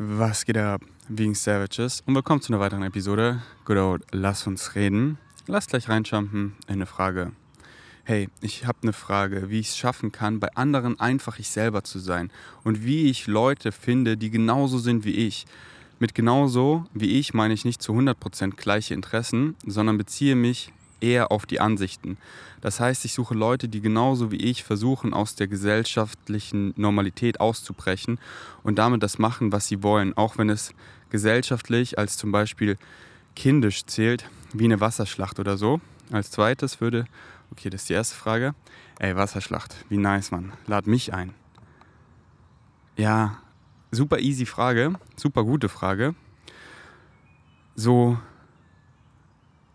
Was geht ab, wegen Savages? Und willkommen zu einer weiteren Episode. Good old Lass uns reden. Lass gleich reinjumpen in eine Frage. Hey, ich habe eine Frage, wie ich es schaffen kann, bei anderen einfach ich selber zu sein. Und wie ich Leute finde, die genauso sind wie ich. Mit genauso wie ich meine ich nicht zu 100% gleiche Interessen, sondern beziehe mich eher auf die Ansichten. Das heißt, ich suche Leute, die genauso wie ich versuchen, aus der gesellschaftlichen Normalität auszubrechen und damit das machen, was sie wollen, auch wenn es gesellschaftlich als zum Beispiel kindisch zählt, wie eine Wasserschlacht oder so. Als zweites würde, okay, das ist die erste Frage, ey, Wasserschlacht, wie nice, Mann, lad mich ein. Ja, super easy Frage, super gute Frage. So,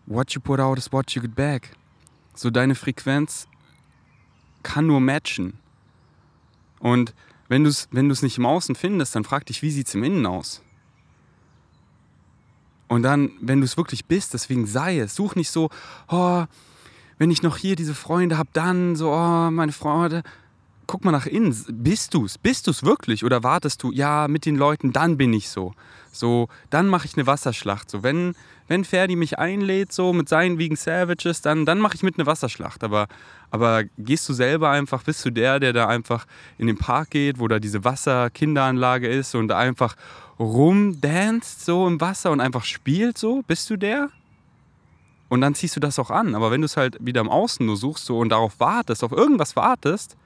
what you put out is what you get back. So deine Frequenz kann nur matchen. Und wenn du es wenn nicht im Außen findest, dann frag dich, wie sieht es im Innen aus? Und dann, wenn du es wirklich bist, deswegen sei es. Such nicht so, oh, wenn ich noch hier diese Freunde habe, dann so, oh, meine Freunde. Guck mal nach innen. Bist du es? Bist du es wirklich? Oder wartest du, ja, mit den Leuten, dann bin ich so. So, dann mache ich eine Wasserschlacht. So, wenn, wenn Ferdi mich einlädt, so mit seinen Vegan Savages, dann, dann mache ich mit eine Wasserschlacht. Aber, aber gehst du selber einfach, bist du der, der da einfach in den Park geht, wo da diese Wasserkinderanlage ist und einfach rumdanzt so im Wasser und einfach spielt so? Bist du der? Und dann ziehst du das auch an. Aber wenn du es halt wieder im Außen nur suchst so, und darauf wartest, auf irgendwas wartest,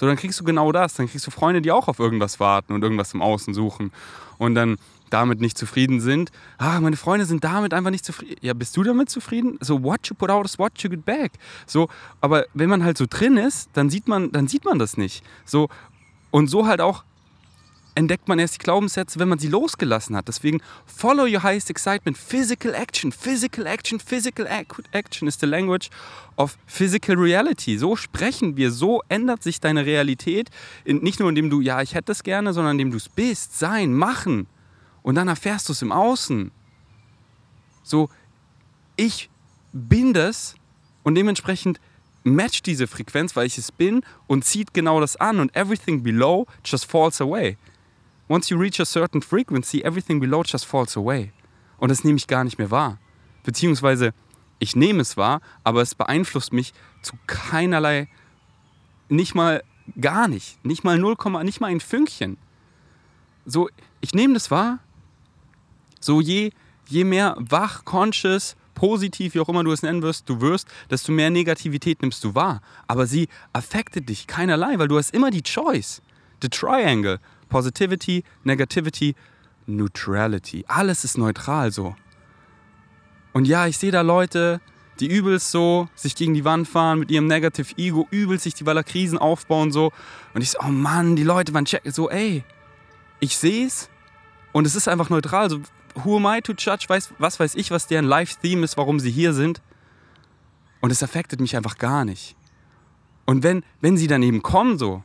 so dann kriegst du genau das. Dann kriegst du Freunde, die auch auf irgendwas warten und irgendwas im Außen suchen. Und dann damit nicht zufrieden sind. Ah, meine Freunde sind damit einfach nicht zufrieden. Ja, bist du damit zufrieden? So, what you put out is what you get back. So, aber wenn man halt so drin ist, dann sieht man, dann sieht man das nicht. So, und so halt auch entdeckt man erst die Glaubenssätze, wenn man sie losgelassen hat. Deswegen follow your highest excitement. Physical action, physical action, physical action is the language of physical reality. So sprechen wir, so ändert sich deine Realität. Nicht nur indem du, ja, ich hätte es gerne, sondern indem du es bist, sein, machen. Und dann erfährst du es im Außen. So, ich bin das und dementsprechend matcht diese Frequenz, weil ich es bin und zieht genau das an und everything below just falls away. Once you reach a certain frequency, everything below just falls away. Und das nehme ich gar nicht mehr wahr. Beziehungsweise ich nehme es wahr, aber es beeinflusst mich zu keinerlei, nicht mal gar nicht, nicht mal 0, nicht mal ein Fünkchen. So, ich nehme das wahr, so je, je mehr wach, conscious, positiv, wie auch immer du es nennen wirst, du wirst, desto mehr Negativität nimmst du wahr. Aber sie affectet dich keinerlei, weil du hast immer die Choice. The Triangle. Positivity, Negativity, Neutrality. Alles ist neutral so. Und ja, ich sehe da Leute, die übelst so sich gegen die Wand fahren mit ihrem Negative Ego, übelst sich die Krisen aufbauen so. Und ich so, oh Mann, die Leute waren checken so, ey, ich sehe es und es ist einfach neutral. So, who am I to judge? Weiß, was weiß ich, was deren Live-Theme ist, warum sie hier sind. Und es affektet mich einfach gar nicht. Und wenn, wenn sie dann eben kommen so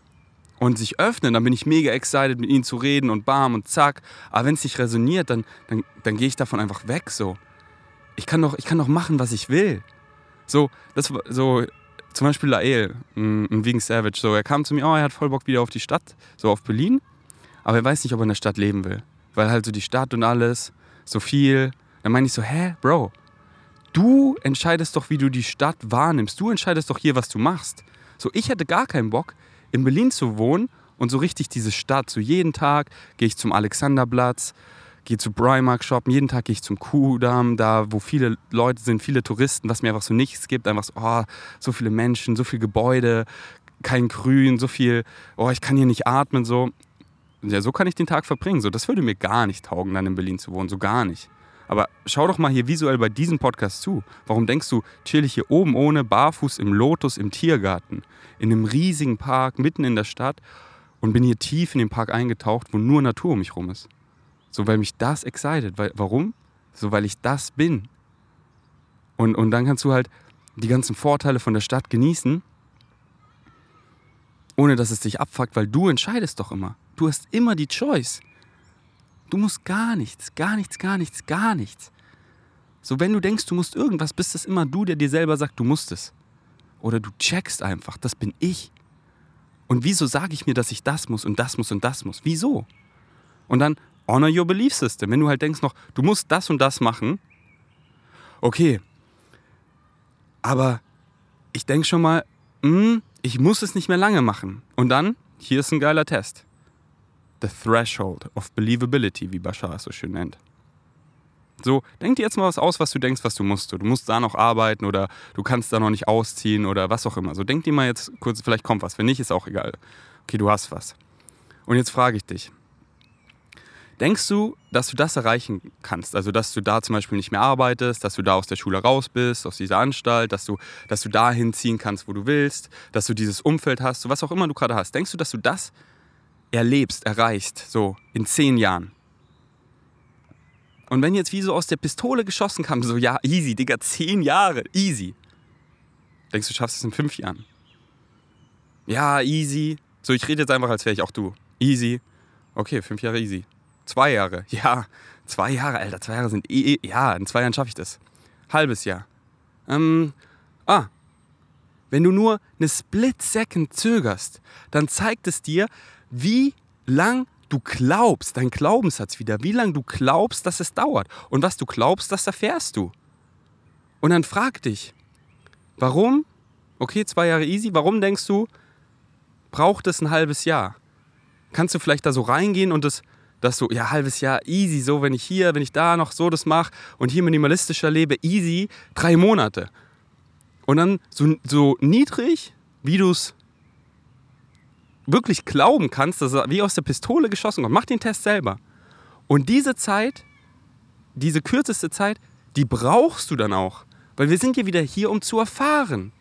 und sich öffnen, dann bin ich mega excited, mit ihnen zu reden und bam und zack. Aber wenn es nicht resoniert, dann, dann, dann gehe ich davon einfach weg so. Ich kann, doch, ich kann doch machen, was ich will. So, das so, zum Beispiel Lael, ein Vegan Savage, so, er kam zu mir, oh, er hat voll Bock wieder auf die Stadt, so auf Berlin, aber er weiß nicht, ob er in der Stadt leben will weil halt so die Stadt und alles, so viel. Dann meine ich so, hä, Bro, du entscheidest doch, wie du die Stadt wahrnimmst. Du entscheidest doch hier, was du machst. So, ich hätte gar keinen Bock, in Berlin zu wohnen und so richtig diese Stadt. So jeden Tag gehe ich zum Alexanderplatz, gehe zu Primark shoppen, jeden Tag gehe ich zum Kudamm, da wo viele Leute sind, viele Touristen, was mir einfach so nichts gibt. Einfach so, oh, so viele Menschen, so viele Gebäude, kein Grün, so viel, oh, ich kann hier nicht atmen, so ja, so kann ich den Tag verbringen. So, das würde mir gar nicht taugen, dann in Berlin zu wohnen. So gar nicht. Aber schau doch mal hier visuell bei diesem Podcast zu. Warum denkst du, chill ich hier oben ohne, barfuß im Lotus im Tiergarten, in einem riesigen Park mitten in der Stadt und bin hier tief in den Park eingetaucht, wo nur Natur um mich rum ist? So, weil mich das excited. Weil, warum? So, weil ich das bin. Und, und dann kannst du halt die ganzen Vorteile von der Stadt genießen, ohne dass es dich abfuckt, weil du entscheidest doch immer. Du hast immer die Choice. Du musst gar nichts, gar nichts, gar nichts, gar nichts. So, wenn du denkst, du musst irgendwas, bist es immer du, der dir selber sagt, du musst es. Oder du checkst einfach, das bin ich. Und wieso sage ich mir, dass ich das muss und das muss und das muss? Wieso? Und dann honor your belief system. Wenn du halt denkst noch, du musst das und das machen, okay, aber ich denke schon mal, mh, hm, ich muss es nicht mehr lange machen. Und dann, hier ist ein geiler Test. The Threshold of Believability, wie Bashar es so schön nennt. So, denk dir jetzt mal was aus, was du denkst, was du musst. Du musst da noch arbeiten oder du kannst da noch nicht ausziehen oder was auch immer. So, denk dir mal jetzt kurz, vielleicht kommt was. Wenn nicht, ist auch egal. Okay, du hast was. Und jetzt frage ich dich. Denkst du, dass du das erreichen kannst? Also, dass du da zum Beispiel nicht mehr arbeitest, dass du da aus der Schule raus bist, aus dieser Anstalt, dass du, dass du dahin ziehen kannst, wo du willst, dass du dieses Umfeld hast, so was auch immer du gerade hast. Denkst du, dass du das erlebst, erreichst, so in zehn Jahren? Und wenn jetzt wie so aus der Pistole geschossen kam, so ja, easy, Digga, zehn Jahre, easy. Denkst du, schaffst es in fünf Jahren? Ja, easy. So, ich rede jetzt einfach, als wäre ich auch du. Easy. Okay, fünf Jahre easy. Zwei Jahre. Ja, zwei Jahre, Alter. Zwei Jahre sind eh. Ja, in zwei Jahren schaffe ich das. Halbes Jahr. Ähm, ah. Wenn du nur eine Split Second zögerst, dann zeigt es dir, wie lang du glaubst, dein Glaubenssatz wieder, wie lange du glaubst, dass es dauert. Und was du glaubst, das erfährst du. Und dann frag dich, warum, okay, zwei Jahre easy, warum denkst du, braucht es ein halbes Jahr? Kannst du vielleicht da so reingehen und das, das so, ja, halbes Jahr easy, so, wenn ich hier, wenn ich da noch so das mache und hier minimalistischer lebe, easy, drei Monate. Und dann so, so niedrig, wie du es wirklich glauben kannst, dass er wie aus der Pistole geschossen kommt. Mach den Test selber. Und diese Zeit, diese kürzeste Zeit, die brauchst du dann auch. Weil wir sind ja wieder hier, um zu erfahren.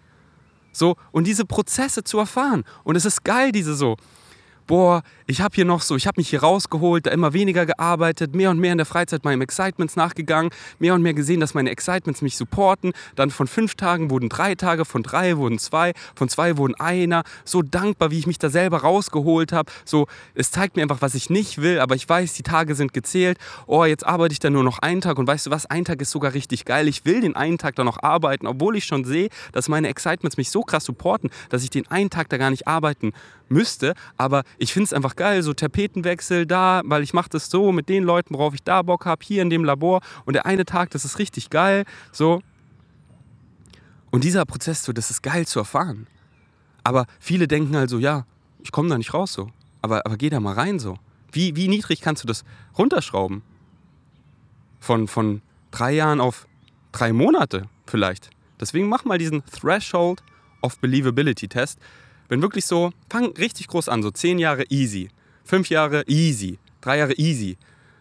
So, und diese Prozesse zu erfahren. Und es ist geil, diese so, boah, ich habe hier noch so, ich habe mich hier rausgeholt, da immer weniger gearbeitet, mehr und mehr in der Freizeit meinem Excitements nachgegangen, mehr und mehr gesehen, dass meine Excitements mich supporten. Dann von fünf Tagen wurden drei Tage, von drei wurden zwei, von zwei wurden einer. So dankbar, wie ich mich da selber rausgeholt habe. So, es zeigt mir einfach, was ich nicht will, aber ich weiß, die Tage sind gezählt. Oh, jetzt arbeite ich da nur noch einen Tag und weißt du was, ein Tag ist sogar richtig geil. Ich will den einen Tag da noch arbeiten, obwohl ich schon sehe, dass meine Excitements mich so krass supporten, dass ich den einen Tag da gar nicht arbeiten müsste. Aber ich finde es einfach geil, so Tapetenwechsel da, weil ich mache das so mit den Leuten, worauf ich da Bock habe, hier in dem Labor. Und der eine Tag, das ist richtig geil. So. Und dieser Prozess, so, das ist geil zu erfahren. Aber viele denken halt so, ja, ich komme da nicht raus so. Aber, aber geh da mal rein so. Wie, wie niedrig kannst du das runterschrauben? Von, von drei Jahren auf drei Monate vielleicht. Deswegen mach mal diesen Threshold of Believability Test. Wenn wirklich so, fang richtig groß an, so zehn Jahre easy, fünf Jahre easy, drei Jahre easy,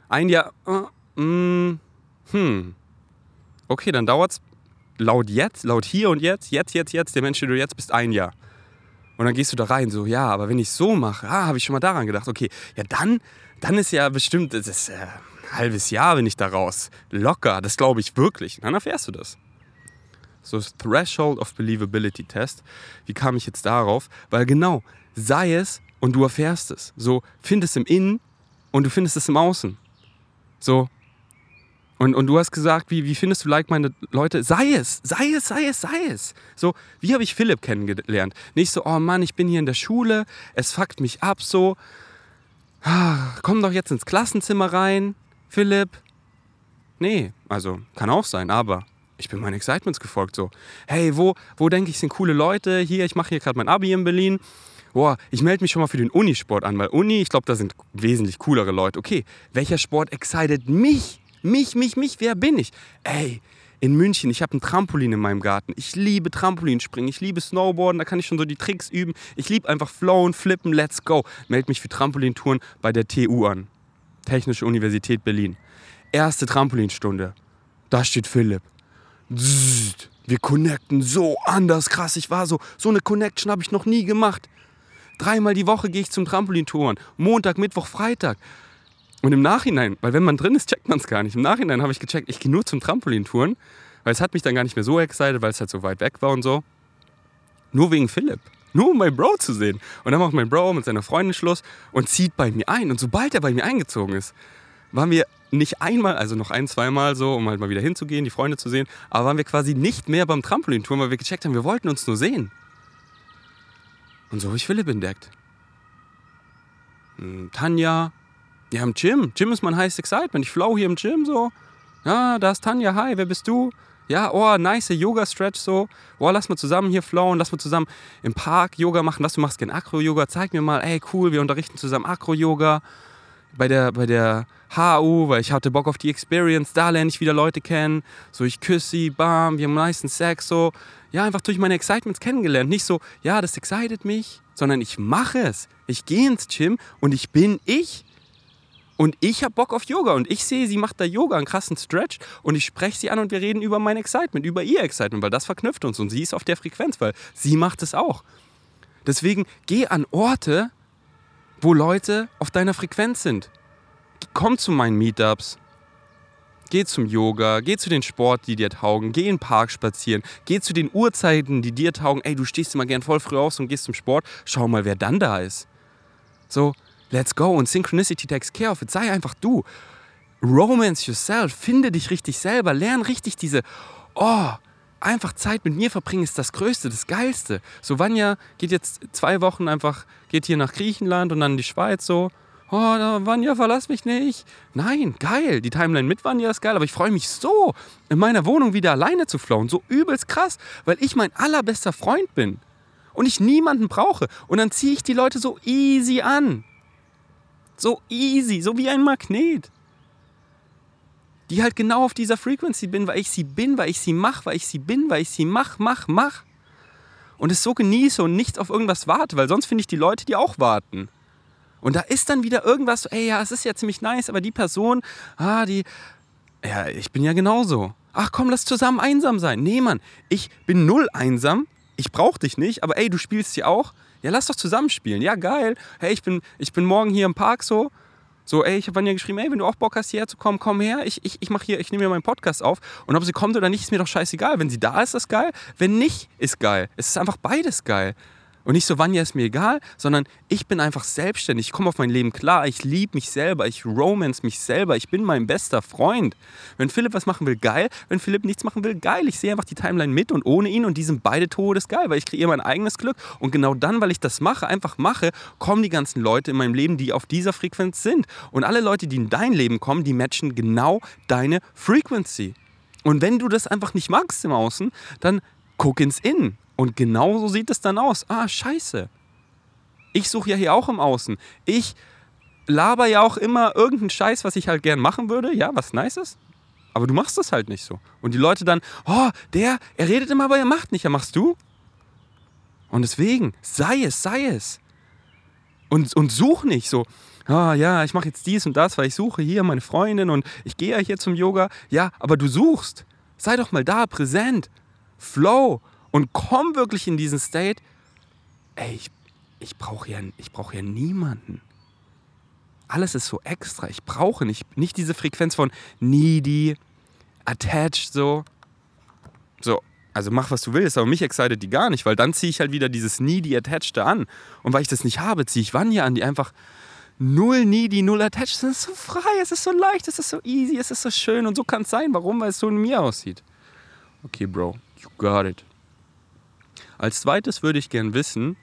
ein Jahr, äh, mm, hm, okay, dann dauert es laut jetzt, laut hier und jetzt, jetzt, jetzt, jetzt, der Mensch, der du jetzt bist, ein Jahr. Und dann gehst du da rein, so, ja, aber wenn ich so mache, ah, habe ich schon mal daran gedacht, okay, ja, dann, dann ist ja bestimmt, das ist äh, ein halbes Jahr, bin ich da raus. Locker, das glaube ich wirklich. dann erfährst du das so Threshold of Believability Test. Wie kam ich jetzt darauf? Weil genau, sei es und du erfährst es. So, findest es im Innen und du findest es im Außen. So. Und, und du hast gesagt, wie, wie findest du like meine Leute? Sei es, sei es, sei es, sei es. So, wie habe ich Philipp kennengelernt? Nicht so, oh Mann, ich bin hier in der Schule, es fuckt mich ab, so. Ah, komm doch jetzt ins Klassenzimmer rein, Philipp. Nee, also kann auch sein, aber ich bin meinen Excitements gefolgt. So, hey, wo, wo denke ich, sind coole Leute? Hier, ich mache hier gerade mein Abi in Berlin. Boah, ich melde mich schon mal für den Unisport an, weil Uni, ich glaube, da sind wesentlich coolere Leute. Okay, welcher Sport excited mich? Mich, mich, mich, wer bin ich? Ey, in München, ich habe ein Trampolin in meinem Garten. Ich liebe Trampolinspringen, ich liebe Snowboarden, da kann ich schon so die Tricks üben. Ich liebe einfach flowen, flippen, let's go. Meld mich für Trampolintouren bei der TU an. Technische Universität Berlin. Erste Trampolinstunde. Da steht Philipp wir connecten so anders krass. Ich war so, so eine Connection habe ich noch nie gemacht. Dreimal die Woche gehe ich zum Trampolintouren. Montag, Mittwoch, Freitag. Und im Nachhinein, weil wenn man drin ist, checkt man es gar nicht. Im Nachhinein habe ich gecheckt, ich gehe nur zum Trampolintouren, weil es hat mich dann gar nicht mehr so excited, weil es halt so weit weg war und so. Nur wegen Philipp. Nur um meinen Bro zu sehen. Und dann macht mein Bro mit seiner Freundin Schluss und zieht bei mir ein. Und sobald er bei mir eingezogen ist, waren wir nicht einmal, also noch ein, zweimal so, um halt mal wieder hinzugehen, die Freunde zu sehen, aber waren wir quasi nicht mehr beim Trampolinturm, weil wir gecheckt haben, wir wollten uns nur sehen. Und so habe ich Philipp entdeckt. Hm, Tanja, Ja, im Gym. Gym ist mein heißes Excitement. Ich flow hier im Gym so. Ja, da ist Tanja. Hi, wer bist du? Ja, oh, nice Yoga-Stretch so. Oh, lass mal zusammen hier flowen, lass mal zusammen im Park Yoga machen. Was, du machst gerne Akro-Yoga? Zeig mir mal, ey, cool, wir unterrichten zusammen Akro-Yoga. Bei der, bei der HU, weil ich hatte Bock auf die Experience, da lerne ich wieder Leute kennen. So, ich küsse sie, bam, wir haben meisten Sex, so. Ja, einfach durch meine Excitements kennengelernt. Nicht so, ja, das excited mich, sondern ich mache es. Ich gehe ins Gym und ich bin ich. Und ich habe Bock auf Yoga und ich sehe, sie macht da Yoga, einen krassen Stretch und ich spreche sie an und wir reden über mein Excitement, über ihr Excitement, weil das verknüpft uns und sie ist auf der Frequenz, weil sie macht es auch. Deswegen geh an Orte, wo Leute auf deiner Frequenz sind. Komm zu meinen Meetups. Geh zum Yoga, geh zu den Sport, die dir taugen, geh in den Park spazieren, geh zu den Uhrzeiten, die dir taugen. Ey, du stehst immer gern voll früh aus und gehst zum Sport. Schau mal, wer dann da ist. So, let's go. Und Synchronicity takes care of it. Sei einfach du. Romance yourself. Finde dich richtig selber. Lern richtig diese, oh, einfach Zeit mit mir verbringen ist das Größte, das Geilste. So, Vanya geht jetzt zwei Wochen einfach, geht hier nach Griechenland und dann in die Schweiz so. Oh, Vanya, verlass mich nicht. Nein, geil. Die Timeline mit Vanya ist geil, aber ich freue mich so, in meiner Wohnung wieder alleine zu flowen. So übelst krass, weil ich mein allerbester Freund bin. Und ich niemanden brauche. Und dann ziehe ich die Leute so easy an. So easy, so wie ein Magnet. Die halt genau auf dieser Frequency bin, weil ich sie bin, weil ich sie mache, weil ich sie bin, weil ich sie mach, mach, mach. Und es so genieße und nicht auf irgendwas warte, weil sonst finde ich die Leute, die auch warten. Und da ist dann wieder irgendwas, so, ey, ja, es ist ja ziemlich nice, aber die Person, ah, die, ja, ich bin ja genauso. Ach komm, lass zusammen einsam sein. Nee, Mann, ich bin null einsam, ich brauch dich nicht, aber ey, du spielst sie auch. Ja, lass doch zusammenspielen. Ja, geil. Hey, ich bin, ich bin morgen hier im Park so. So, ey, ich habe ja geschrieben, ey, wenn du auch Bock hast, hierher zu kommen, komm her. Ich, ich, ich mache hier, ich nehme hier meinen Podcast auf. Und ob sie kommt oder nicht, ist mir doch scheißegal. Wenn sie da ist, ist geil. Wenn nicht, ist geil. Es ist einfach beides geil. Und nicht so, Vanya ist mir egal, sondern ich bin einfach selbstständig. Ich komme auf mein Leben klar. Ich liebe mich selber. Ich romance mich selber. Ich bin mein bester Freund. Wenn Philipp was machen will, geil. Wenn Philipp nichts machen will, geil. Ich sehe einfach die Timeline mit und ohne ihn und die sind beide todesgeil, weil ich kreiere mein eigenes Glück. Und genau dann, weil ich das mache, einfach mache, kommen die ganzen Leute in meinem Leben, die auf dieser Frequenz sind. Und alle Leute, die in dein Leben kommen, die matchen genau deine Frequency. Und wenn du das einfach nicht magst im Außen, dann guck ins Innen. Und genauso sieht es dann aus. Ah, scheiße. Ich suche ja hier auch im Außen. Ich laber ja auch immer irgendeinen Scheiß, was ich halt gern machen würde. Ja, was nice ist. Aber du machst das halt nicht so. Und die Leute dann, oh, der, er redet immer, aber er macht nicht. Ja, machst du? Und deswegen, sei es, sei es. Und, und such nicht so, ah ja, ich mache jetzt dies und das, weil ich suche hier meine Freundin und ich gehe ja hier zum Yoga. Ja, aber du suchst. Sei doch mal da, präsent. Flow und komm wirklich in diesen State, ey, ich, ich brauche ja, brauch ja niemanden. Alles ist so extra. Ich brauche nicht, nicht diese Frequenz von needy, attached, so. So, also mach, was du willst, aber mich excited die gar nicht, weil dann ziehe ich halt wieder dieses needy, attached an. Und weil ich das nicht habe, ziehe ich Vanya an, die einfach null needy, null attached sind. Es ist so frei, es ist so leicht, es ist so easy, es ist so schön und so kann es sein. Warum? Weil es so in mir aussieht. Okay, Bro, you got it. Als zweites würde ich gern wissen,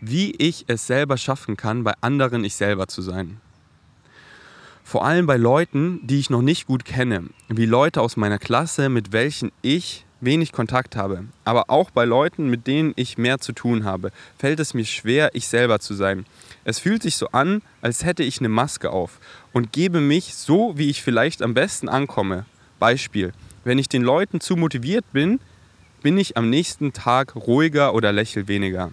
wie ich es selber schaffen kann, bei anderen ich selber zu sein. Vor allem bei Leuten, die ich noch nicht gut kenne, wie Leute aus meiner Klasse, mit welchen ich wenig Kontakt habe, aber auch bei Leuten, mit denen ich mehr zu tun habe, fällt es mir schwer, ich selber zu sein. Es fühlt sich so an, als hätte ich eine Maske auf und gebe mich so, wie ich vielleicht am besten ankomme. Beispiel, wenn ich den Leuten zu motiviert bin, bin ich am nächsten Tag ruhiger oder lächel weniger.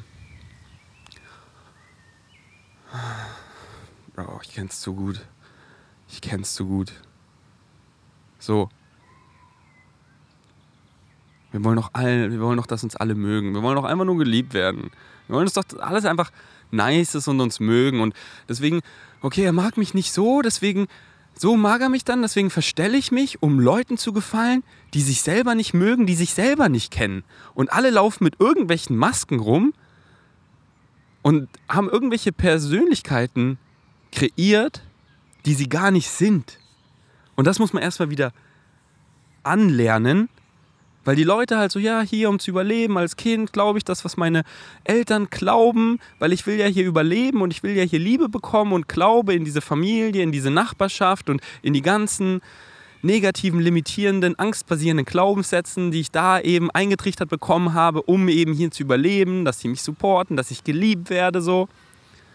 Bro, ich kenn's zu gut. Ich kenn's zu gut. So. Wir wollen doch alle, wir wollen doch, dass uns alle mögen. Wir wollen doch einfach nur geliebt werden. Wir wollen uns doch alles einfach nice ist und uns mögen. Und deswegen, okay, er mag mich nicht so, deswegen so mag er mich dann, deswegen verstelle ich mich, um Leuten zu gefallen, die sich selber nicht mögen, die sich selber nicht kennen. Und alle laufen mit irgendwelchen Masken rum und haben irgendwelche Persönlichkeiten kreiert, die sie gar nicht sind. Und das muss man erstmal wieder anlernen, Weil die Leute halt so, ja, hier um zu überleben als Kind, glaube ich das, was meine Eltern glauben, weil ich will ja hier überleben und ich will ja hier Liebe bekommen und glaube in diese Familie, in diese Nachbarschaft und in die ganzen negativen, limitierenden, angstbasierenden Glaubenssätzen, die ich da eben eingetrichtert bekommen habe, um eben hier zu überleben, dass sie mich supporten, dass ich geliebt werde, so.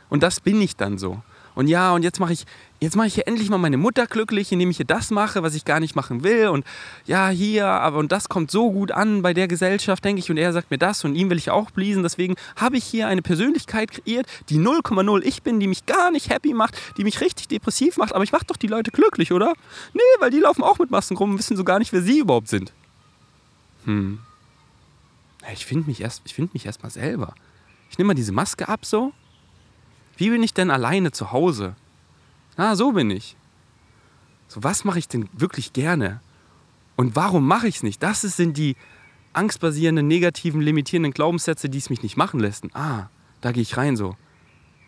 Und das bin ich dann so. Und ja, und jetzt mache ich, jetzt mache ich hier endlich mal meine Mutter glücklich, indem ich hier das mache, was ich gar nicht machen will. Und ja, hier, aber und das kommt so gut an bei der Gesellschaft, denke ich. Und er sagt mir das und ihm will ich auch pleasen. Deswegen habe ich hier eine Persönlichkeit kreiert, die 0,0 ich bin, die mich gar nicht happy macht, die mich richtig depressiv macht. Aber ich mache doch die Leute glücklich, oder? Nee, weil die laufen auch mit Masken rum und wissen so gar nicht, wer sie überhaupt sind. Hm. Ich finde mich erst, ich finde mich erst mal selber. Ich nehme mal diese Maske ab so wie bin ich denn alleine zu Hause? Ah, so bin ich. So, was mache ich denn wirklich gerne? Und warum mache ich es nicht? Das sind die angstbasierenden, negativen, limitierenden Glaubenssätze, die es mich nicht machen lassen. Ah, da gehe ich rein so.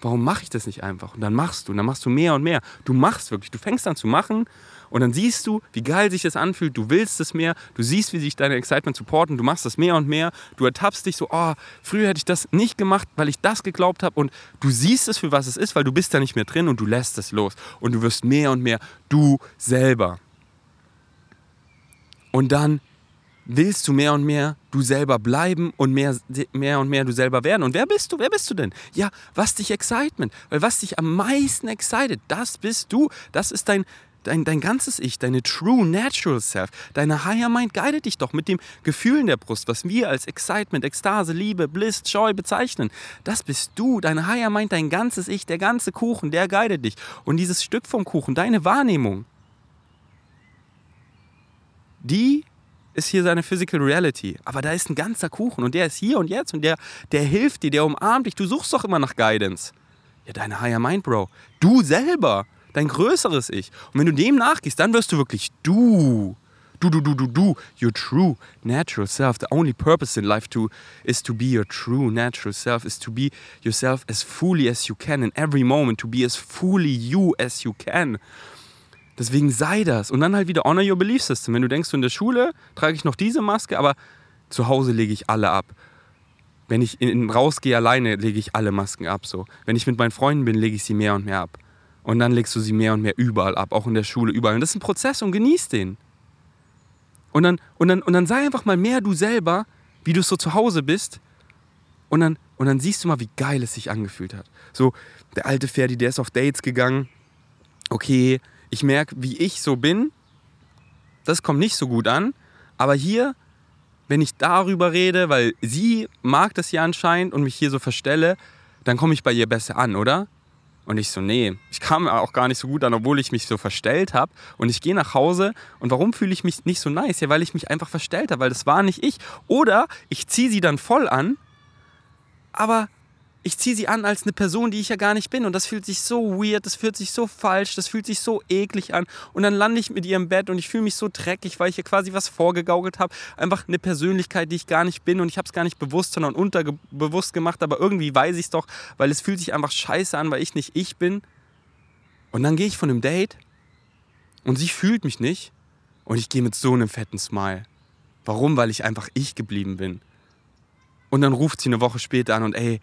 Warum mache ich das nicht einfach? Und dann machst du, und dann machst du mehr und mehr. Du machst wirklich, du fängst an zu machen und dann siehst du, wie geil sich das anfühlt. Du willst es mehr. Du siehst, wie sich deine Excitement supporten. Du machst das mehr und mehr. Du ertappst dich so, oh, früher hätte ich das nicht gemacht, weil ich das geglaubt habe. Und du siehst es für was es ist, weil du bist da nicht mehr drin und du lässt es los. Und du wirst mehr und mehr du selber. Und dann willst du mehr und mehr du selber bleiben und mehr, mehr und mehr du selber werden. Und wer bist du? Wer bist du denn? Ja, was dich Excitement? Weil was dich am meisten excited, das bist du. Das ist dein, dein, dein ganzes Ich, deine True Natural Self, deine Higher Mind guidet dich doch mit dem Gefühl in der Brust, was wir als Excitement, Ekstase, Liebe, Bliss, Joy bezeichnen. Das bist du, deine Higher Mind, dein ganzes Ich, der ganze Kuchen, der guidet dich. Und dieses Stück vom Kuchen, deine Wahrnehmung, die ist hier seine Physical Reality. Aber da ist ein ganzer Kuchen und der ist hier und jetzt und der, der hilft dir, der umarmt dich. Du suchst doch immer nach Guidance. Ja, deine Higher Mind, Bro. Du selber dein größeres Ich. Und wenn du dem nachgehst, dann wirst du wirklich du. Du, du, du, du, du, your true natural self. The only purpose in life to, is to be your true natural self, is to be yourself as fully as you can in every moment, to be as fully you as you can. Deswegen sei das. Und dann halt wieder honor your belief system. Wenn du denkst, in der Schule trage ich noch diese Maske, aber zu Hause lege ich alle ab. Wenn ich in, rausgehe alleine, lege ich alle Masken ab. So. Wenn ich mit meinen Freunden bin, lege ich sie mehr und mehr ab. Und dann legst du sie mehr und mehr überall ab, auch in der Schule, überall. Und das ist ein Prozess und genieß den. Und dann, und dann, und dann sei einfach mal mehr du selber, wie du so zu Hause bist. Und dann, und dann siehst du mal, wie geil es sich angefühlt hat. So, der alte Ferdi, der ist auf Dates gegangen. Okay, ich merke, wie ich so bin. Das kommt nicht so gut an. Aber hier, wenn ich darüber rede, weil sie mag das ja anscheinend und mich hier so verstelle, dann komme ich bei ihr besser an, oder? Und ich so, nee, ich kam auch gar nicht so gut an, obwohl ich mich so verstellt habe. Und ich gehe nach Hause und warum fühle ich mich nicht so nice? Ja, weil ich mich einfach verstellt habe, weil das war nicht ich. Oder ich ziehe sie dann voll an, aber ich ziehe sie an als eine Person, die ich ja gar nicht bin. Und das fühlt sich so weird, das fühlt sich so falsch, das fühlt sich so eklig an. Und dann lande ich mit ihr im Bett und ich fühle mich so dreckig, weil ich ihr quasi was vorgegaukelt habe. Einfach eine Persönlichkeit, die ich gar nicht bin. Und ich habe es gar nicht bewusst, sondern unterbewusst gemacht. Aber irgendwie weiß ich es doch, weil es fühlt sich einfach scheiße an, weil ich nicht ich bin. Und dann gehe ich von einem Date und sie fühlt mich nicht. Und ich gehe mit so einem fetten Smile. Warum? Weil ich einfach ich geblieben bin. Und dann ruft sie eine Woche später an und ey,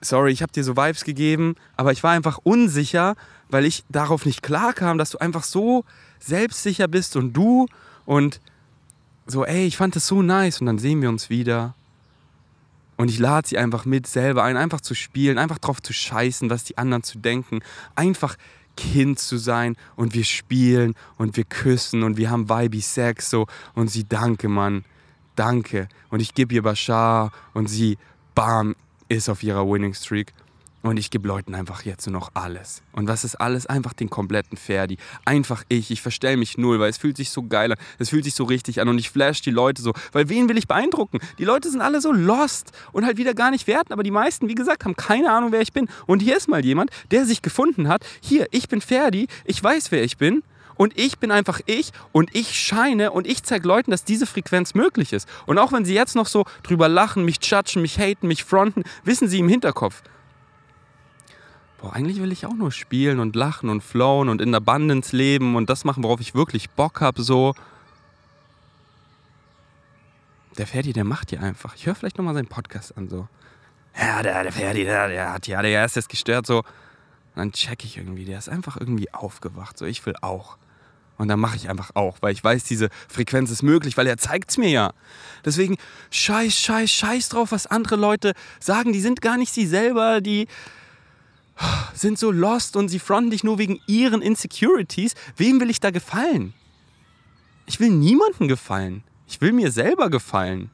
sorry, ich habe dir so Vibes gegeben, aber ich war einfach unsicher, weil ich darauf nicht klar kam, dass du einfach so selbstsicher bist und du und so, ey, ich fand das so nice und dann sehen wir uns wieder. Und ich lade sie einfach mit selber ein, einfach zu spielen, einfach drauf zu scheißen, was die anderen zu denken, einfach Kind zu sein und wir spielen und wir küssen und wir haben Vibe Sex so und sie danke Mann, danke und ich gebe ihr Bashar und sie bam, ist auf ihrer Winning Streak. Und ich gebe Leuten einfach jetzt nur noch alles. Und was ist alles? Einfach den kompletten Ferdi. Einfach ich. Ich verstelle mich null, weil es fühlt sich so geil an. Es fühlt sich so richtig an. Und ich flash die Leute so. Weil wen will ich beeindrucken? Die Leute sind alle so lost und halt wieder gar nicht werten. Aber die meisten, wie gesagt, haben keine Ahnung, wer ich bin. Und hier ist mal jemand, der sich gefunden hat. Hier, ich bin Ferdi. Ich weiß, wer ich bin und ich bin einfach ich und ich scheine und ich zeige Leuten, dass diese Frequenz möglich ist. Und auch wenn sie jetzt noch so drüber lachen, mich judgen, mich haten, mich fronten, wissen sie im Hinterkopf. Boah, eigentlich will ich auch nur spielen und lachen und flowen und in Abundance leben und das machen, worauf ich wirklich Bock habe, so. der Ferdi, der macht hier einfach. Ich höre vielleicht nochmal seinen Podcast an, so. Ja, der, der Ferdi, der, der hat ja, der ist jetzt gestört, so. Dann check ich irgendwie, der ist einfach irgendwie aufgewacht, so. Ich will auch. Und dann mache ich einfach auch, weil ich weiß, diese Frequenz ist möglich, weil er zeigt es mir ja. Deswegen scheiß, scheiß, scheiß drauf, was andere Leute sagen. Die sind gar nicht sie selber, die sind so lost und sie fronten dich nur wegen ihren Insecurities. Wem will ich da gefallen? Ich will niemandem gefallen. Ich will mir selber gefallen.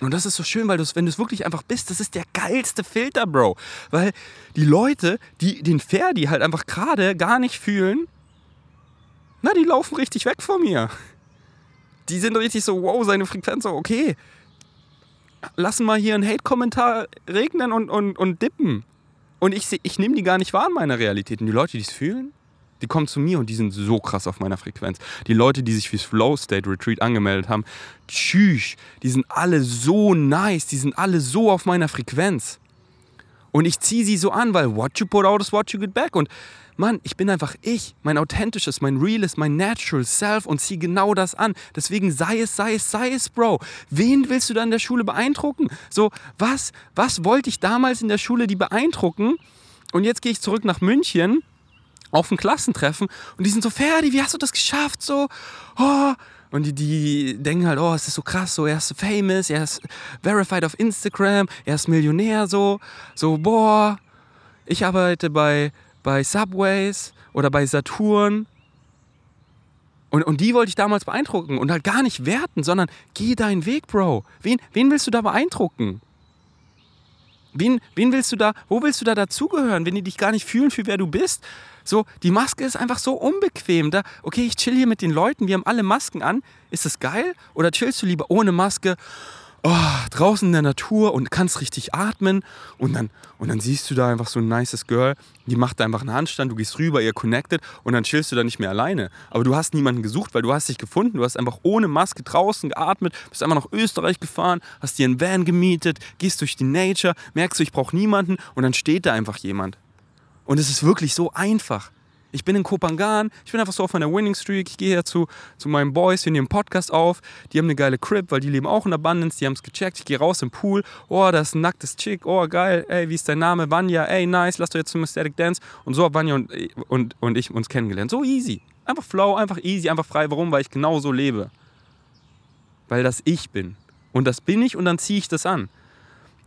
Und das ist so schön, weil wenn du es wirklich einfach bist, das ist der geilste Filter, Bro. Weil die Leute, die den Ferdi halt einfach gerade gar nicht fühlen, na, die laufen richtig weg von mir. Die sind richtig so, wow, seine Frequenz okay. Lassen mal hier einen Hate-Kommentar regnen und, und, und dippen. Und ich, ich nehme die gar nicht wahr in meiner Realität. Und die Leute, die es fühlen, die kommen zu mir und die sind so krass auf meiner Frequenz. Die Leute, die sich fürs Flow State Retreat angemeldet haben, tschüss, die sind alle so nice, die sind alle so auf meiner Frequenz. Und ich ziehe sie so an, weil what you put out is what you get back. Und Mann, ich bin einfach ich, mein authentisches, mein reales, mein natural self und ziehe genau das an. Deswegen sei es, sei es, sei es, Bro. Wen willst du da in der Schule beeindrucken? So, was, was wollte ich damals in der Schule die beeindrucken? Und jetzt gehe ich zurück nach München auf ein Klassentreffen und die sind so, Ferdi, wie hast du das geschafft? So, oh. Und die, die denken halt, oh, es ist so krass, so, er ist famous, er ist verified auf Instagram, er ist Millionär, so, so, boah, ich arbeite bei, bei Subways oder bei Saturn. Und, und die wollte ich damals beeindrucken und halt gar nicht werten, sondern geh deinen Weg, Bro. Wen, wen willst du da beeindrucken? Wen, wen willst du da, wo willst du da dazugehören, wenn die dich gar nicht fühlen für wer du bist? So, die Maske ist einfach so unbequem. Da, okay, ich chill hier mit den Leuten, wir haben alle Masken an. Ist das geil? Oder chillst du lieber ohne Maske? Oh, draußen in der Natur und kannst richtig atmen und dann, und dann siehst du da einfach so ein nices Girl, die macht da einfach einen Handstand, du gehst rüber, ihr connected und dann chillst du da nicht mehr alleine. Aber du hast niemanden gesucht, weil du hast dich gefunden, du hast einfach ohne Maske draußen geatmet, bist einfach nach Österreich gefahren, hast dir einen Van gemietet, gehst durch die Nature, merkst du, ich brauche niemanden und dann steht da einfach jemand. Und es ist wirklich so einfach. Ich bin in Kopangan, ich bin einfach so auf einer Winning Streak. Ich gehe hier zu, zu meinen Boys, wir nehmen Podcast auf. Die haben eine geile Crib, weil die leben auch in Abundance. Die haben es gecheckt. Ich gehe raus im Pool. Oh, da ist ein nacktes Chick. Oh, geil. Ey, wie ist dein Name? Vanya. Ey, nice. Lass doch jetzt zum Aesthetic Dance. Und so haben Vanya und, und, und ich uns kennengelernt. So easy. Einfach flow, einfach easy, einfach frei. Warum? Weil ich genau so lebe. Weil das ich bin. Und das bin ich und dann ziehe ich das an.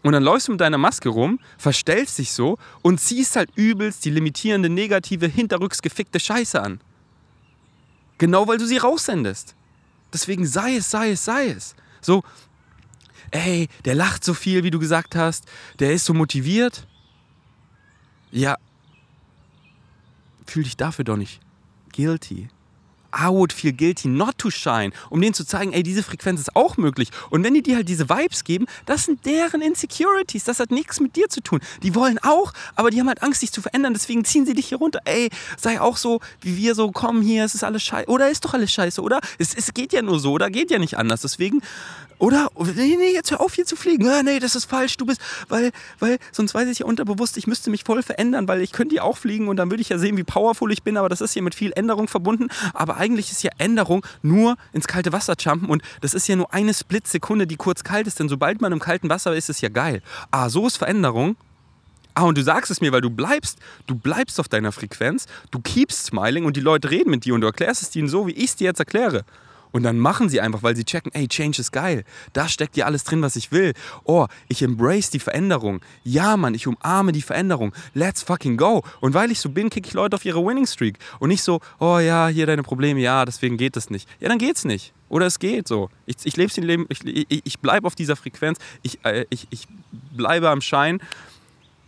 Und dann läufst du mit deiner Maske rum, verstellst dich so und ziehst halt übelst die limitierende, negative, hinterrücks gefickte Scheiße an. Genau weil du sie raussendest. Deswegen sei es, sei es, sei es. So, ey, der lacht so viel, wie du gesagt hast, der ist so motiviert. Ja, fühl dich dafür doch nicht guilty. I would feel guilty not to shine, um denen zu zeigen, ey, diese Frequenz ist auch möglich. Und wenn die dir halt diese Vibes geben, das sind deren Insecurities, das hat nichts mit dir zu tun. Die wollen auch, aber die haben halt Angst, sich zu verändern, deswegen ziehen sie dich hier runter. Ey, sei auch so, wie wir so, kommen hier, es ist alles scheiße. Oder ist doch alles scheiße, oder? Es, es geht ja nur so, oder geht ja nicht anders. Deswegen oder? Nee, nee, jetzt hör auf hier zu fliegen. Ah, nee, das ist falsch. Du bist, weil, weil, sonst weiß ich ja unterbewusst, ich müsste mich voll verändern, weil ich könnte ja auch fliegen und dann würde ich ja sehen, wie powerful ich bin, aber das ist hier mit viel Änderung verbunden. Aber eigentlich ist ja Änderung nur ins kalte Wasser jumpen und das ist ja nur eine Splitsekunde, die kurz kalt ist, denn sobald man im kalten Wasser ist, ist es ja geil. Ah, so ist Veränderung. Ah, und du sagst es mir, weil du bleibst, du bleibst auf deiner Frequenz, du keepst smiling und die Leute reden mit dir und du erklärst es ihnen so, wie ich es dir jetzt erkläre. Und dann machen sie einfach, weil sie checken, ey, Change ist geil. Da steckt ja alles drin, was ich will. Oh, ich embrace die Veränderung. Ja, Mann, ich umarme die Veränderung. Let's fucking go. Und weil ich so bin, kicke ich Leute auf ihre Winning Streak. Und nicht so, oh ja, hier deine Probleme, ja, deswegen geht es nicht. Ja, dann geht's nicht. Oder es geht so. Ich, ich lebe den Leben, ich, ich, ich bleibe auf dieser Frequenz. Ich, äh, ich, ich bleibe am Schein.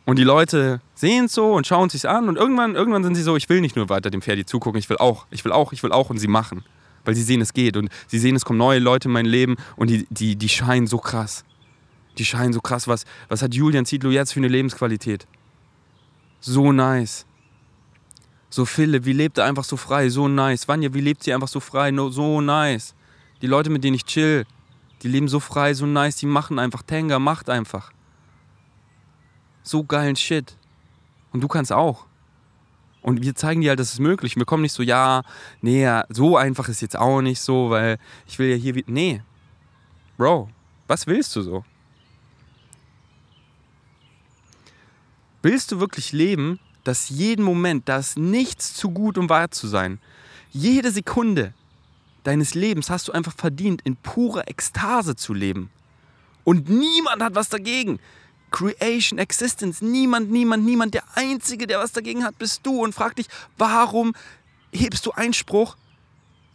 Und die Leute sehen es so und schauen es sich an und irgendwann, irgendwann sind sie so, ich will nicht nur weiter dem Pferd zugucken, ich will auch, ich will auch, ich will auch und sie machen weil sie sehen, es geht und sie sehen, es kommen neue Leute in mein Leben und die, die, die scheinen so krass. Die scheinen so krass. Was, was hat Julian Zietlow jetzt für eine Lebensqualität? So nice. So Philipp, wie lebt er einfach so frei? So nice. Vanja, wie lebt sie einfach so frei? No, so nice. Die Leute, mit denen ich chill, die leben so frei, so nice, die machen einfach. Tenga macht einfach. So geilen Shit. Und du kannst auch. Und wir zeigen dir halt, das ist möglich. Wir kommen nicht so, ja, nee, so einfach ist jetzt auch nicht so, weil ich will ja hier wie. Nee. Bro, was willst du so? Willst du wirklich leben, dass jeden Moment, da ist nichts zu gut, um wahr zu sein? Jede Sekunde deines Lebens hast du einfach verdient, in purer Ekstase zu leben. Und niemand hat was dagegen. Creation, Existence, niemand, niemand, niemand. Der Einzige, der was dagegen hat, bist du. Und frag dich, warum hebst du Einspruch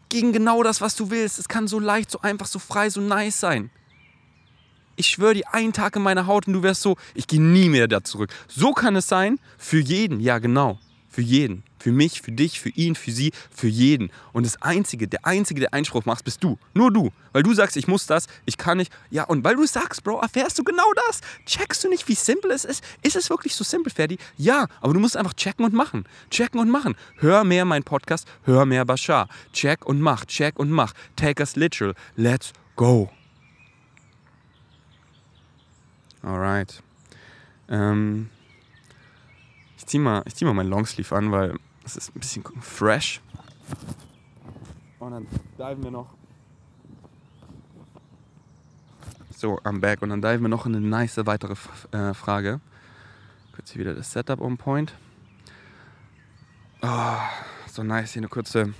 gegen genau das, was du willst? Es kann so leicht, so einfach, so frei, so nice sein. Ich schwöre dir, einen Tag in meiner Haut und du wärst so, ich gehe nie mehr da zurück. So kann es sein, für jeden, ja genau. Für jeden. Für mich, für dich, für ihn, für sie, für jeden. Und das Einzige, der Einzige, der Einspruch machst, bist du. Nur du. Weil du sagst, ich muss das, ich kann nicht. Ja, und weil du sagst, Bro, erfährst du genau das. Checkst du nicht, wie simpel es ist? Ist es wirklich so simpel, Ferdi? Ja, aber du musst einfach checken und machen. Checken und machen. Hör mehr mein Podcast, hör mehr Bashar. Check und mach, check und mach. Take us literal. Let's go. Alright. Ähm zieh mal, ich zieh mal meinen Longsleeve an, weil es ist ein bisschen fresh. Und dann diven wir noch. So, am Back. Und dann diven wir noch in eine nice weitere äh, Frage. Kurz hier wieder das Setup on point. Oh, so nice hier eine kurze,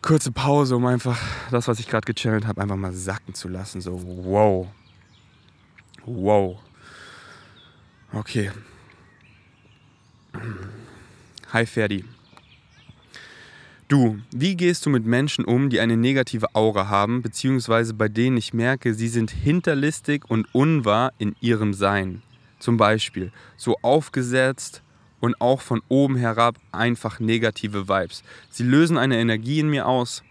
kurze Pause, um einfach das, was ich gerade gechannelt habe, einfach mal sacken zu lassen. So, wow. Wow. Okay, Hi Ferdi. Du, wie gehst du mit Menschen um, die eine negative Aura haben, beziehungsweise bei denen ich merke, sie sind hinterlistig und unwahr in ihrem Sein? Zum Beispiel so aufgesetzt und auch von oben herab einfach negative Vibes. Sie lösen eine Energie in mir aus,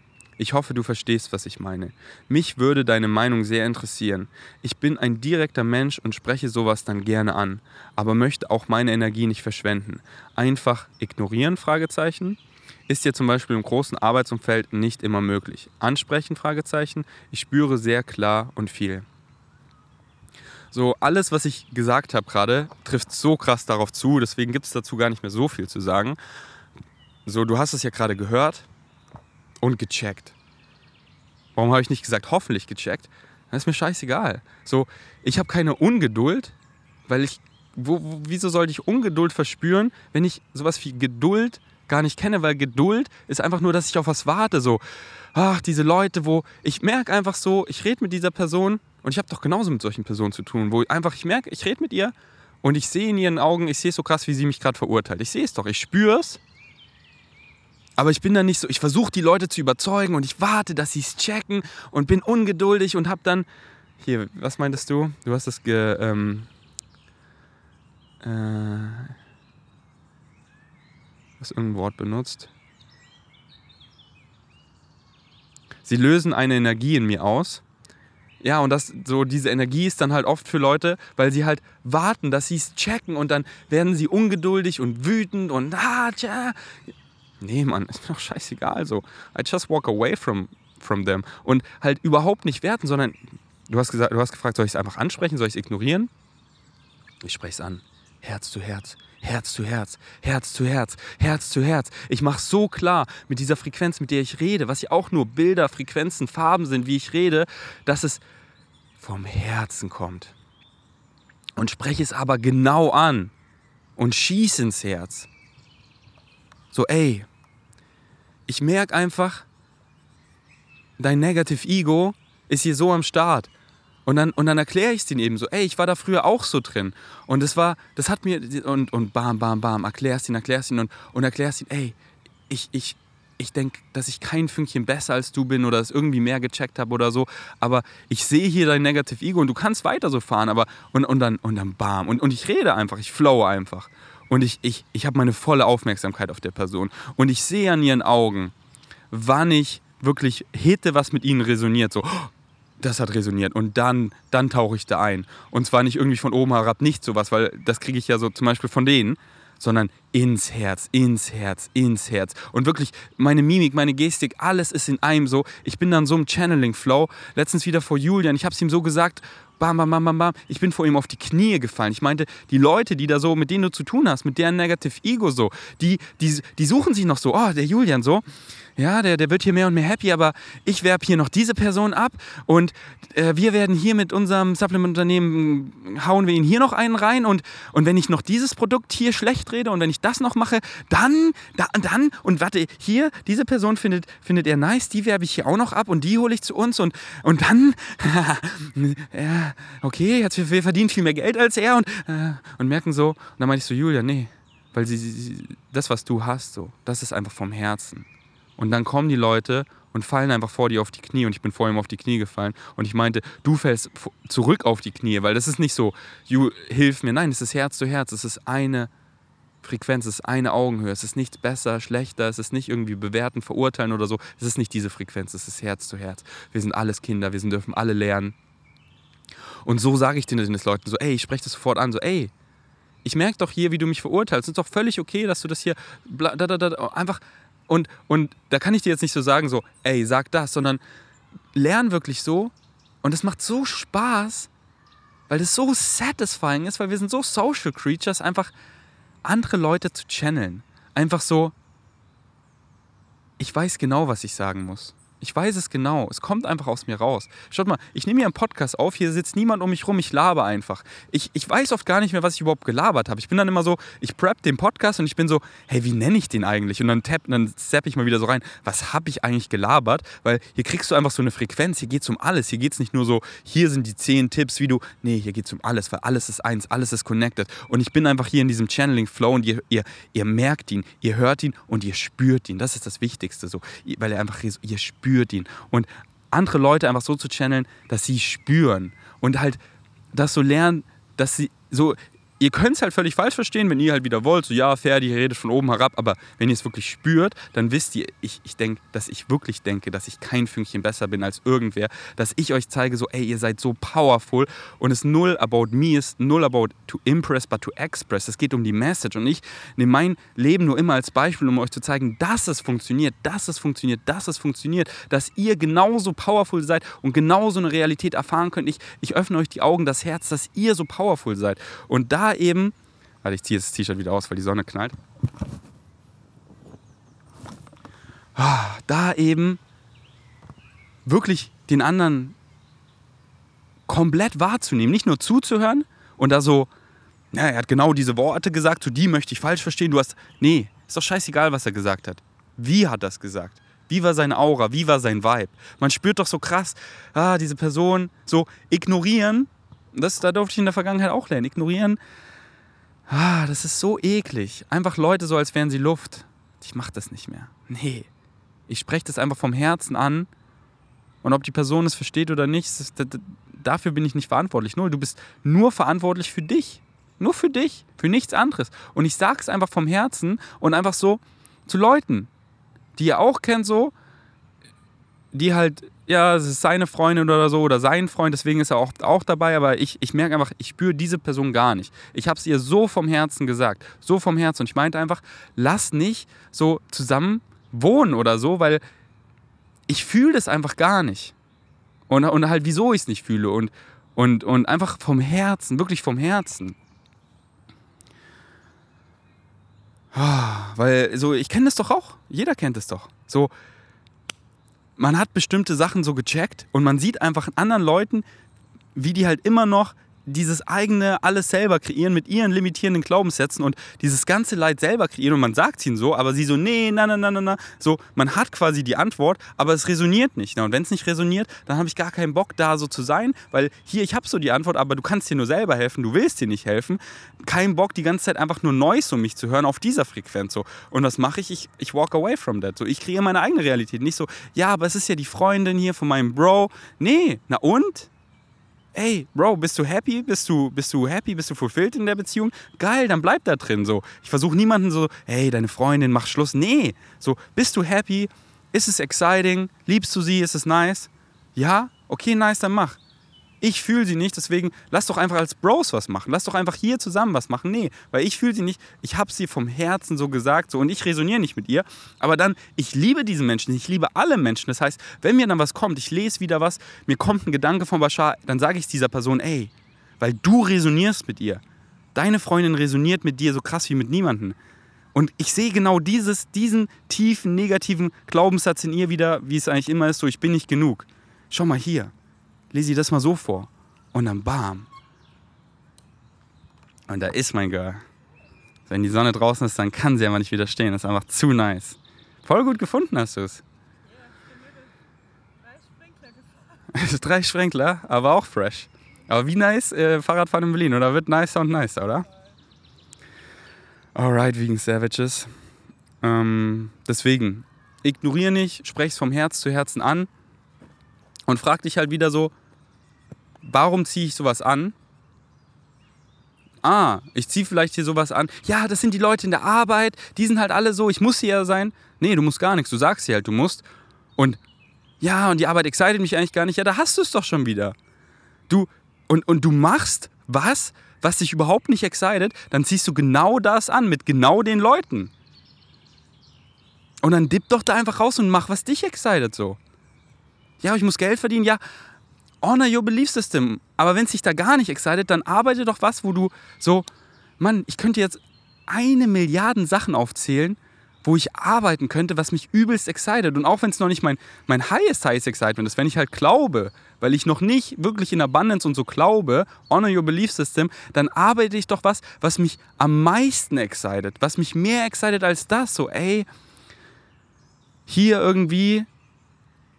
ich hoffe, du verstehst, was ich meine. Mich würde deine Meinung sehr interessieren. Ich bin ein direkter Mensch und spreche sowas dann gerne an, aber möchte auch meine Energie nicht verschwenden. Einfach ignorieren? Fragezeichen. Ist ja zum Beispiel im großen Arbeitsumfeld nicht immer möglich. Ansprechen? Fragezeichen. Ich spüre sehr klar und viel. So, alles, was ich gesagt habe gerade, trifft so krass darauf zu, deswegen gibt es dazu gar nicht mehr so viel zu sagen. So, du hast es ja gerade gehört und gecheckt. Warum habe ich nicht gesagt, hoffentlich gecheckt? Das ist mir scheißegal. So, ich habe keine Ungeduld, weil ich, wo, wieso sollte ich Ungeduld verspüren, wenn ich sowas wie Geduld gar nicht kenne, weil Geduld ist einfach nur, dass ich auf was warte. So, ach, diese Leute, wo ich merke einfach so, ich rede mit dieser Person und ich habe doch genauso mit solchen Personen zu tun, wo einfach ich merke, ich rede mit ihr und ich sehe in ihren Augen, ich sehe es so krass, wie sie mich gerade verurteilt. Ich sehe es doch, ich spüre es aber ich bin dann nicht so, ich versuche die Leute zu überzeugen und ich warte, dass sie es checken und bin ungeduldig und habe dann, hier, was meintest du? Du hast das ge, ähm, äh, hast irgendein Wort benutzt. Sie lösen eine Energie in mir aus. Ja, und das, so diese Energie ist dann halt oft für Leute, weil sie halt warten, dass sie es checken und dann werden sie ungeduldig und wütend und ah, tja, nee, Mann, ist mir doch scheißegal so. I just walk away from, from them. Und halt überhaupt nicht werten, sondern du hast, gesagt, du hast gefragt, soll ich es einfach ansprechen, soll ich es ignorieren? Ich spreche es an. Herz zu Herz. Herz zu Herz, Herz zu Herz, Herz zu Herz. Ich mache so klar mit dieser Frequenz, mit der ich rede, was ja auch nur Bilder, Frequenzen, Farben sind, wie ich rede, dass es vom Herzen kommt. Und spreche es aber genau an und schieße ins Herz. So, ey, ich merke einfach, dein Negative Ego ist hier so am Start. Und dann, und dann erkläre ich es denen eben so, ey, ich war da früher auch so drin. Und das war, das hat mir, und, und bam, bam, bam, erklärst ihn, erklärst ihn und, und erklärst ihn, ey, ich, ich, ich denke, dass ich kein Fünkchen besser als du bin oder es irgendwie mehr gecheckt habe oder so. Aber ich sehe hier dein Negative Ego und du kannst weiter so fahren, aber und, und dann und dann bam. Und, und ich rede einfach, ich flow einfach. Und ich, ich, ich habe meine volle Aufmerksamkeit auf der Person. Und ich sehe an ihren Augen, wann ich wirklich hätte, was mit ihnen resoniert. So, das hat resoniert. Und dann, dann tauche ich da ein. Und zwar nicht irgendwie von oben herab, nicht sowas, weil das kriege ich ja so zum Beispiel von denen, sondern ins Herz, ins Herz, ins Herz. Und wirklich meine Mimik, meine Gestik, alles ist in einem so. Ich bin dann so im Channeling-Flow. Letztens wieder vor Julian, ich habe es ihm so gesagt bam, bam, bam, bam, bam. Ich bin vor ihm auf die Knie gefallen. Ich meinte, die Leute, die da so, mit denen du zu tun hast, mit deren Negative Ego so, die, die, die suchen sich noch so, oh, der Julian so, ja, der, der wird hier mehr und mehr happy, aber ich werbe hier noch diese Person ab und äh, wir werden hier mit unserem Supplement-Unternehmen, hauen wir ihn hier noch einen rein und, und wenn ich noch dieses Produkt hier schlecht rede und wenn ich das noch mache, dann, da, dann, und warte, hier, diese Person findet, findet er nice, die werbe ich hier auch noch ab und die hole ich zu uns und, und dann, ja, okay, jetzt, wir verdienen viel mehr Geld als er und, äh, und merken so, und dann meinte ich so, Julia, nee, weil sie, sie, das, was du hast, so, das ist einfach vom Herzen. Und dann kommen die Leute und fallen einfach vor dir auf die Knie und ich bin vor ihm auf die Knie gefallen und ich meinte, du fällst zurück auf die Knie, weil das ist nicht so, you, hilf mir. Nein, es ist Herz zu Herz, es ist eine Frequenz, es ist eine Augenhöhe, es ist nichts besser, schlechter, es ist nicht irgendwie bewerten, verurteilen oder so. Es ist nicht diese Frequenz, es ist Herz zu Herz. Wir sind alles Kinder, wir dürfen alle lernen. Und so sage ich den, den Leuten so, ey, ich spreche das sofort an, so, ey, ich merke doch hier, wie du mich verurteilst. Es ist doch völlig okay, dass du das hier da, da, da, einfach und, und da kann ich dir jetzt nicht so sagen, so, ey, sag das, sondern lern wirklich so. Und es macht so Spaß, weil es so satisfying ist, weil wir sind so Social Creatures, einfach andere Leute zu channeln. Einfach so, ich weiß genau, was ich sagen muss. Ich weiß es genau. Es kommt einfach aus mir raus. Schaut mal, ich nehme hier einen Podcast auf, hier sitzt niemand um mich rum, ich laber einfach. Ich, ich weiß oft gar nicht mehr, was ich überhaupt gelabert habe. Ich bin dann immer so, ich prep den Podcast und ich bin so, hey, wie nenne ich den eigentlich? Und dann tap, dann zapp ich mal wieder so rein, was habe ich eigentlich gelabert? Weil hier kriegst du einfach so eine Frequenz, hier geht es um alles. Hier geht es nicht nur so, hier sind die zehn Tipps, wie du, nee, hier geht es um alles, weil alles ist eins, alles ist connected. Und ich bin einfach hier in diesem Channeling-Flow und ihr, ihr, ihr merkt ihn, ihr hört ihn und ihr spürt ihn. Das ist das Wichtigste so, weil er einfach, ihr spürt spürt ihn. Und andere Leute einfach so zu channeln, dass sie spüren und halt das so lernen, dass sie so, ihr könnt es halt völlig falsch verstehen, wenn ihr halt wieder wollt, so ja, Ferdi redet von oben herab, aber wenn ihr es wirklich spürt, dann wisst ihr, ich, ich denke, dass ich wirklich denke, dass ich kein Fünkchen besser bin als irgendwer, dass ich euch zeige, so, ey, ihr seid so powerful und es null about me ist, null about to impress, but to express. Es geht um die Message und ich nehme mein Leben nur immer als Beispiel, um euch zu zeigen, dass es funktioniert, dass es funktioniert, dass es funktioniert, dass ihr genauso powerful seid und genauso eine Realität erfahren könnt. Ich, ich öffne euch die Augen, das Herz, dass ihr so powerful seid. Und da eben, warte, ich ziehe das T-Shirt wieder aus, weil die Sonne knallt. Ah, da eben wirklich den anderen komplett wahrzunehmen, nicht nur zuzuhören und da so, ja, er hat genau diese Worte gesagt, zu die möchte ich falsch verstehen. Du hast, nee, ist doch scheißegal, was er gesagt hat. Wie hat das gesagt? Wie war seine Aura? Wie war sein Vibe? Man spürt doch so krass, ah, diese Person, so ignorieren. Das, da durfte ich in der Vergangenheit auch lernen. Ignorieren Ah, das ist so eklig. Einfach Leute so, als wären sie Luft. Ich mache das nicht mehr. Nee. Ich spreche das einfach vom Herzen an. Und ob die Person es versteht oder nicht, dafür bin ich nicht verantwortlich. Null. Du bist nur verantwortlich für dich. Nur für dich. Für nichts anderes. Und ich sage es einfach vom Herzen und einfach so zu Leuten, die ihr auch kennt, so, die halt ja, es ist seine Freundin oder so oder sein Freund, deswegen ist er auch, auch dabei, aber ich, ich merke einfach, ich spüre diese Person gar nicht. Ich habe es ihr so vom Herzen gesagt, so vom Herzen und ich meinte einfach, lass nicht so zusammen wohnen oder so, weil ich fühle das einfach gar nicht. Und, und halt, wieso ich es nicht fühle und, und, und einfach vom Herzen, wirklich vom Herzen. Ah, weil so, ich kenne das doch auch. Jeder kennt es doch. So, man hat bestimmte Sachen so gecheckt und man sieht einfach anderen Leuten, wie die halt immer noch dieses eigene alles selber kreieren mit ihren limitierenden Glaubenssätzen und dieses ganze Leid selber kreieren und man sagt ihnen so, aber sie so, nee, na, na, na, na, na. So, man hat quasi die Antwort, aber es resoniert nicht. Und wenn es nicht resoniert, dann habe ich gar keinen Bock, da so zu sein, weil hier, ich habe so die Antwort, aber du kannst dir nur selber helfen, du willst dir nicht helfen. Kein Bock, die ganze Zeit einfach nur Neues um mich zu hören auf dieser Frequenz. So. Und was mache ich? ich? Ich walk away from that. So, ich kreiere meine eigene Realität. Nicht so, ja, aber es ist ja die Freundin hier von meinem Bro. Nee, na und? Ey, Bro, bist du happy? Bist du, bist du happy? Bist du fulfilled in der Beziehung? Geil, dann bleib da drin. So. Ich versuche niemanden so, hey, deine Freundin, mach Schluss. Nee, so, bist du happy? Ist es exciting? Liebst du sie? Ist es nice? Ja? Okay, nice, dann mach. Ich fühle sie nicht, deswegen lass doch einfach als Bros was machen. Lass doch einfach hier zusammen was machen. Nee, weil ich fühle sie nicht. Ich habe sie vom Herzen so gesagt so und ich resoniere nicht mit ihr. Aber dann, ich liebe diese Menschen, ich liebe alle Menschen. Das heißt, wenn mir dann was kommt, ich lese wieder was, mir kommt ein Gedanke von Bashar, dann sage ich dieser Person, ey, weil du resonierst mit ihr. Deine Freundin resoniert mit dir so krass wie mit niemandem. Und ich sehe genau dieses, diesen tiefen, negativen Glaubenssatz in ihr wieder, wie es eigentlich immer ist, so ich bin nicht genug. Schau mal hier lese ich das mal so vor. Und dann bam. Und da ist mein Girl. Wenn die Sonne draußen ist, dann kann sie einfach nicht widerstehen. Das ist einfach zu nice. Voll gut gefunden hast du es. Drei Sprenkler, aber auch fresh. Aber wie nice äh, Fahrradfahren in Berlin, oder? Wird nicer und nicer, oder? Alright, wegen Savages. Ähm, deswegen, ignoriere nicht, sprech es vom Herz zu Herzen an und frag dich halt wieder so, warum ziehe ich sowas an? Ah, ich ziehe vielleicht hier sowas an. Ja, das sind die Leute in der Arbeit, die sind halt alle so, ich muss hier sein. Nee, du musst gar nichts, du sagst hier halt, du musst. Und ja, und die Arbeit excited mich eigentlich gar nicht. Ja, da hast du es doch schon wieder. Du, und, und du machst was, was dich überhaupt nicht excited, dann ziehst du genau das an mit genau den Leuten. Und dann dipp doch da einfach raus und mach, was dich excited so. Ja, ich muss Geld verdienen. Ja, honor your belief system. Aber wenn es dich da gar nicht excited, dann arbeite doch was, wo du so, Mann, ich könnte jetzt eine Milliarde Sachen aufzählen, wo ich arbeiten könnte, was mich übelst excited. Und auch wenn es noch nicht mein, mein highest, highest excitement ist, wenn ich halt glaube, weil ich noch nicht wirklich in Abundance und so glaube, honor your belief system, dann arbeite ich doch was, was mich am meisten excited, was mich mehr excited als das. So, ey, hier irgendwie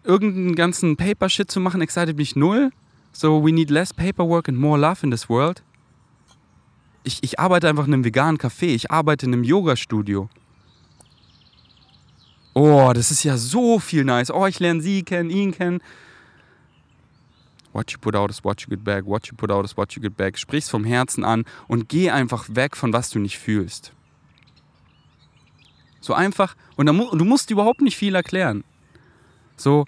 irgendeinen ganzen Paper-Shit zu machen, excited mich null. So, we need less paperwork and more love in this world. Ich, ich arbeite einfach in einem veganen Café, ich arbeite in einem Yoga-Studio. Oh, das ist ja so viel nice. Oh, ich lerne sie kennen, ihn kennen. What you put out is what you get back. What you put out is what you get back. Sprich's vom Herzen an und geh einfach weg von was du nicht fühlst. So einfach. Und du musst überhaupt nicht viel erklären. So,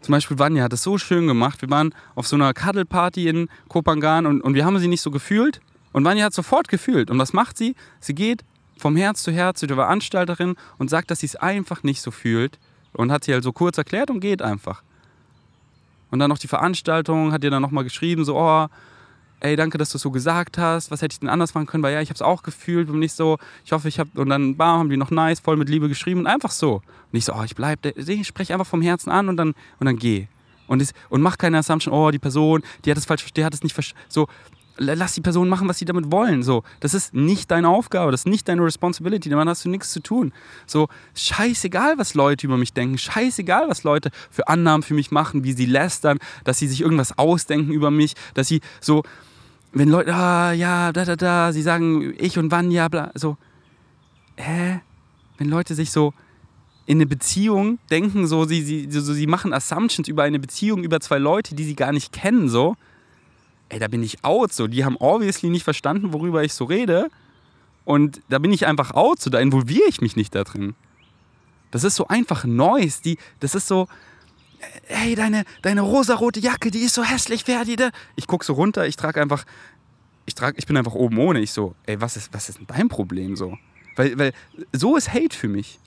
zum Beispiel Vanya hat es so schön gemacht. Wir waren auf so einer Cuddle-Party in Kopangan und, und wir haben sie nicht so gefühlt. Und Vanya hat sofort gefühlt. Und was macht sie? Sie geht vom Herz zu Herz zu der Veranstalterin und sagt, dass sie es einfach nicht so fühlt. Und hat sie halt so kurz erklärt und geht einfach. Und dann noch die Veranstaltung, hat ihr dann nochmal geschrieben, so, oh, ey, danke, dass du es so gesagt hast. Was hätte ich denn anders machen können? Weil ja, ich habe es auch gefühlt und nicht so, ich hoffe, ich habe, und dann, bam, haben die noch nice, voll mit Liebe geschrieben und einfach so. Und ich so, oh, ich bleib, ich spreche einfach vom Herzen an und dann, und dann geh. Und, ist, und mach keine Assumption, oh, die Person, die hat es falsch verstanden, hat es nicht verstanden. So, lass die Person machen, was sie damit wollen. So, das ist nicht deine Aufgabe, das ist nicht deine Responsibility, damit hast du nichts zu tun. So, scheißegal, was Leute über mich denken, scheißegal, was Leute für Annahmen für mich machen, wie sie lästern, dass sie sich irgendwas ausdenken über mich, dass sie so, wenn Leute, ah, ja, da, da, da, sie sagen ich und wann, ja, bla, so, hä? Wenn Leute sich so in eine Beziehung denken, so, sie, sie, so, sie machen Assumptions über eine Beziehung, über zwei Leute, die sie gar nicht kennen, so, ey, da bin ich out, so, die haben obviously nicht verstanden, worüber ich so rede. Und da bin ich einfach out, so, da involviere ich mich nicht da drin. Das ist so einfach Neues, die, das ist so, hey, deine, deine rosarote Jacke, die ist so hässlich, Ferdi. Ich gucke so runter, ich trage einfach, ich trage, ich bin einfach oben ohne. Ich so, ey, was ist, was ist denn dein Problem so? Weil, weil so ist Hate für mich.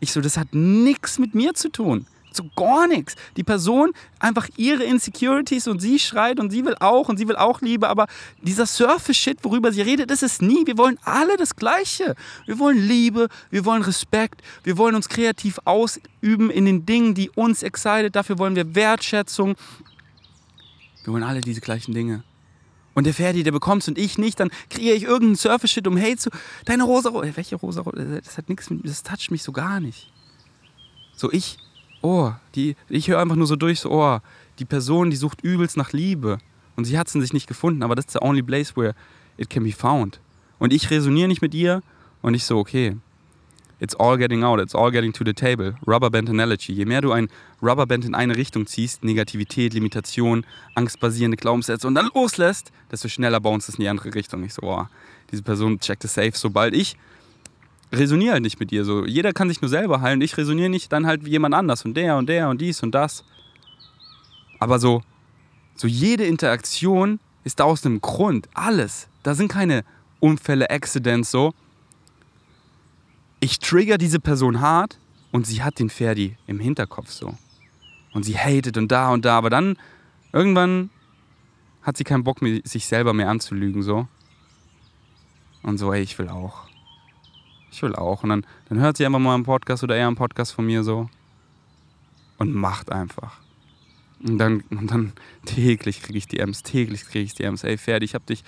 Ich so, das hat nichts mit mir zu tun. So gar nichts. Die Person einfach ihre Insecurities und sie schreit und sie will auch und sie will auch Liebe, aber dieser Surface-Shit, worüber sie redet, das ist nie. Wir wollen alle das Gleiche. Wir wollen Liebe, wir wollen Respekt, wir wollen uns kreativ ausüben in den Dingen, die uns excite. Dafür wollen wir Wertschätzung. Wir wollen alle diese gleichen Dinge. Und der Ferdi, der bekommt's und ich nicht, dann kreiere ich irgendeinen Surface-Shit, um Hate zu. Deine rosa, welche rosa, das hat nichts mit, das toucht mich so gar nicht. So ich oh, die, ich höre einfach nur so durch, so, oh, die Person, die sucht übelst nach Liebe. Und sie hat es in sich nicht gefunden, aber das ist the only place where it can be found. Und ich resoniere nicht mit ihr und ich so, okay, it's all getting out, it's all getting to the table. Rubberband Analogy. Je mehr du ein Rubberband in eine Richtung ziehst, Negativität, Limitation, angstbasierende Glaubenssätze und dann loslässt, desto schneller bounce es in die andere Richtung. Ich so, oh, diese Person checkt es safe. Sobald ich resoniere halt nicht mit dir. So, jeder kann sich nur selber heilen. Ich resoniere nicht, dann halt wie jemand anders und der und der und dies und das. Aber so, So jede Interaktion ist da aus einem Grund. Alles. Da sind keine Unfälle, Accidents so. Ich trigger diese Person hart und sie hat den Ferdi im Hinterkopf so. Und sie hatet und da und da, aber dann irgendwann hat sie keinen Bock sich selber mehr anzulügen so. Und so, ey, ich will auch. Ich will auch. Und dann, dann hört sie einfach mal einen Podcast oder eher einen Podcast von mir so. Und macht einfach. Und dann, und dann täglich kriege ich DMs, täglich kriege ich DMs. Ey, Ferdi, ich hab dich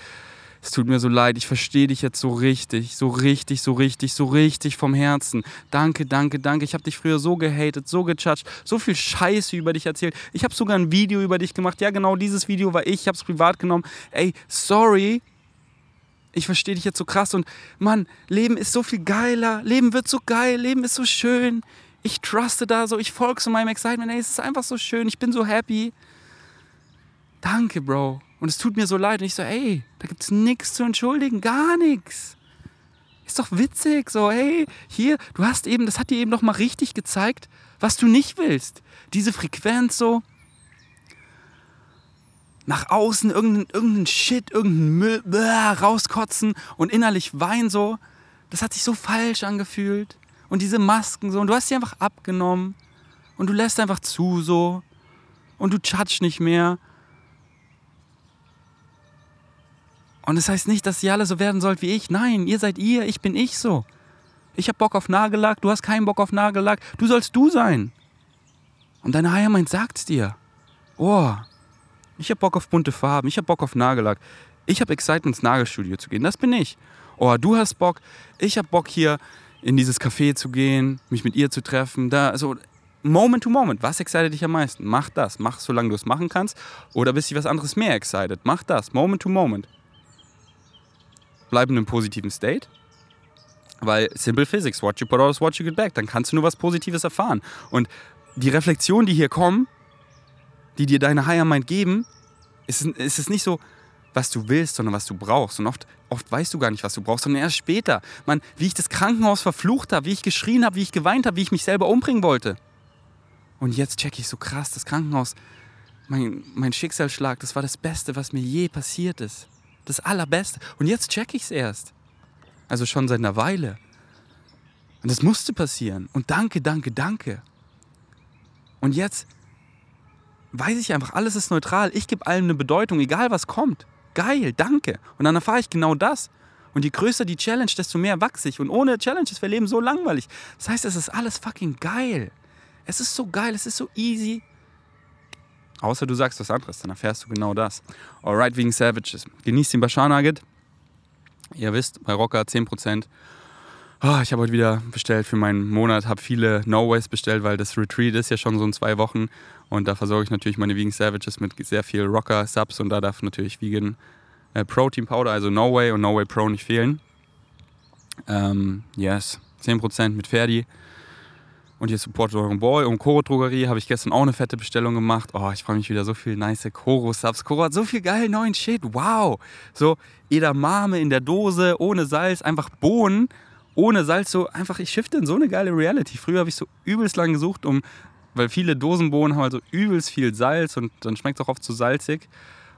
es tut mir so leid, ich verstehe dich jetzt so richtig, so richtig, so richtig, so richtig vom Herzen. Danke, danke, danke. Ich habe dich früher so gehatet, so gejudged, so viel Scheiße über dich erzählt. Ich habe sogar ein Video über dich gemacht. Ja, genau dieses Video war ich, ich habe es privat genommen. Ey, sorry. Ich verstehe dich jetzt so krass und Mann, Leben ist so viel geiler, Leben wird so geil, Leben ist so schön. Ich truste da so, ich folge so meinem Excitement. Ey, es ist einfach so schön, ich bin so happy. Danke, Bro. Und es tut mir so leid. Und ich so, ey, da gibt es nichts zu entschuldigen, gar nichts. Ist doch witzig, so, hey, hier, du hast eben, das hat dir eben noch mal richtig gezeigt, was du nicht willst. Diese Frequenz so, nach außen irgendeinen irgendein Shit, irgendeinen Müll bäh, rauskotzen und innerlich weinen so. Das hat sich so falsch angefühlt. Und diese Masken so, und du hast sie einfach abgenommen. Und du lässt einfach zu so. Und du judge nicht mehr. Und das heißt nicht, dass ihr alle so werden sollt wie ich. Nein, ihr seid ihr, ich bin ich so. Ich hab Bock auf Nagellack, du hast keinen Bock auf Nagellack. Du sollst du sein. Und deine Higher Mind sagt's dir. Oh, ich hab Bock auf bunte Farben, ich hab Bock auf Nagellack. Ich hab Excitement ins Nagelstudio zu gehen, das bin ich. Oh, du hast Bock, ich hab Bock hier in dieses Café zu gehen, mich mit ihr zu treffen. Da, also Moment to Moment, was excited dich am meisten? Mach das, mach solange du es machen kannst. Oder bist du was anderes mehr excited? Mach das, Moment to Moment bleib in einem positiven State. Weil Simple Physics, what you put out is what you get back. Dann kannst du nur was Positives erfahren. Und die Reflexionen, die hier kommen, die dir deine Higher Mind geben, ist, es nicht so, was du willst, sondern was du brauchst. Und oft, oft weißt du gar nicht, was du brauchst, sondern erst später. Man, wie ich das Krankenhaus verflucht habe, wie ich geschrien habe, wie ich geweint habe, wie ich mich selber umbringen wollte. Und jetzt checke ich so krass, das Krankenhaus, mein, mein Schicksalsschlag, das war das Beste, was mir je passiert ist. Das Allerbeste. Und jetzt check ich es erst. Also schon seit einer Weile. Und das musste passieren. Und danke, danke, danke. Und jetzt weiß ich einfach, alles ist neutral. Ich gebe allem eine Bedeutung, egal was kommt. Geil, danke. Und dann erfahre ich genau das. Und je größer die Challenge, desto mehr wachse ich. Und ohne Challenge ist wir Leben so langweilig. Das heißt, es ist alles fucking geil. Es ist so geil, es ist so easy. Außer du sagst was anderes, dann erfährst du genau das. Alright, wegen Savages. Genießt den Bashar Nugget. Ihr wisst, bei Rocker 10%. Oh, ich habe heute wieder bestellt für meinen Monat, habe viele No-Ways bestellt, weil das Retreat ist ja schon so in zwei Wochen. Und da versorge ich natürlich meine Vegan Savages mit sehr viel Rocker-Subs und da darf natürlich Vegan äh, Protein Powder, also No Way und No Way Pro nicht fehlen. Ähm, yes, 10% mit Ferdi. Und ihr supportet euren Boy. Und Koro Drogerie habe ich gestern auch eine fette Bestellung gemacht. Oh, ich freue mich wieder so viel nice Koro-Subs. Koro hat so viel geil neuen Shit. Wow. So Edamame in der Dose, ohne Salz, einfach Bohnen. Ohne Salz, so einfach, ich shifte in so eine geile Reality. Früher habe ich so übelst lang gesucht, um, weil viele Dosenbohnen haben halt so übelst viel Salz und dann schmeckt es auch oft zu salzig.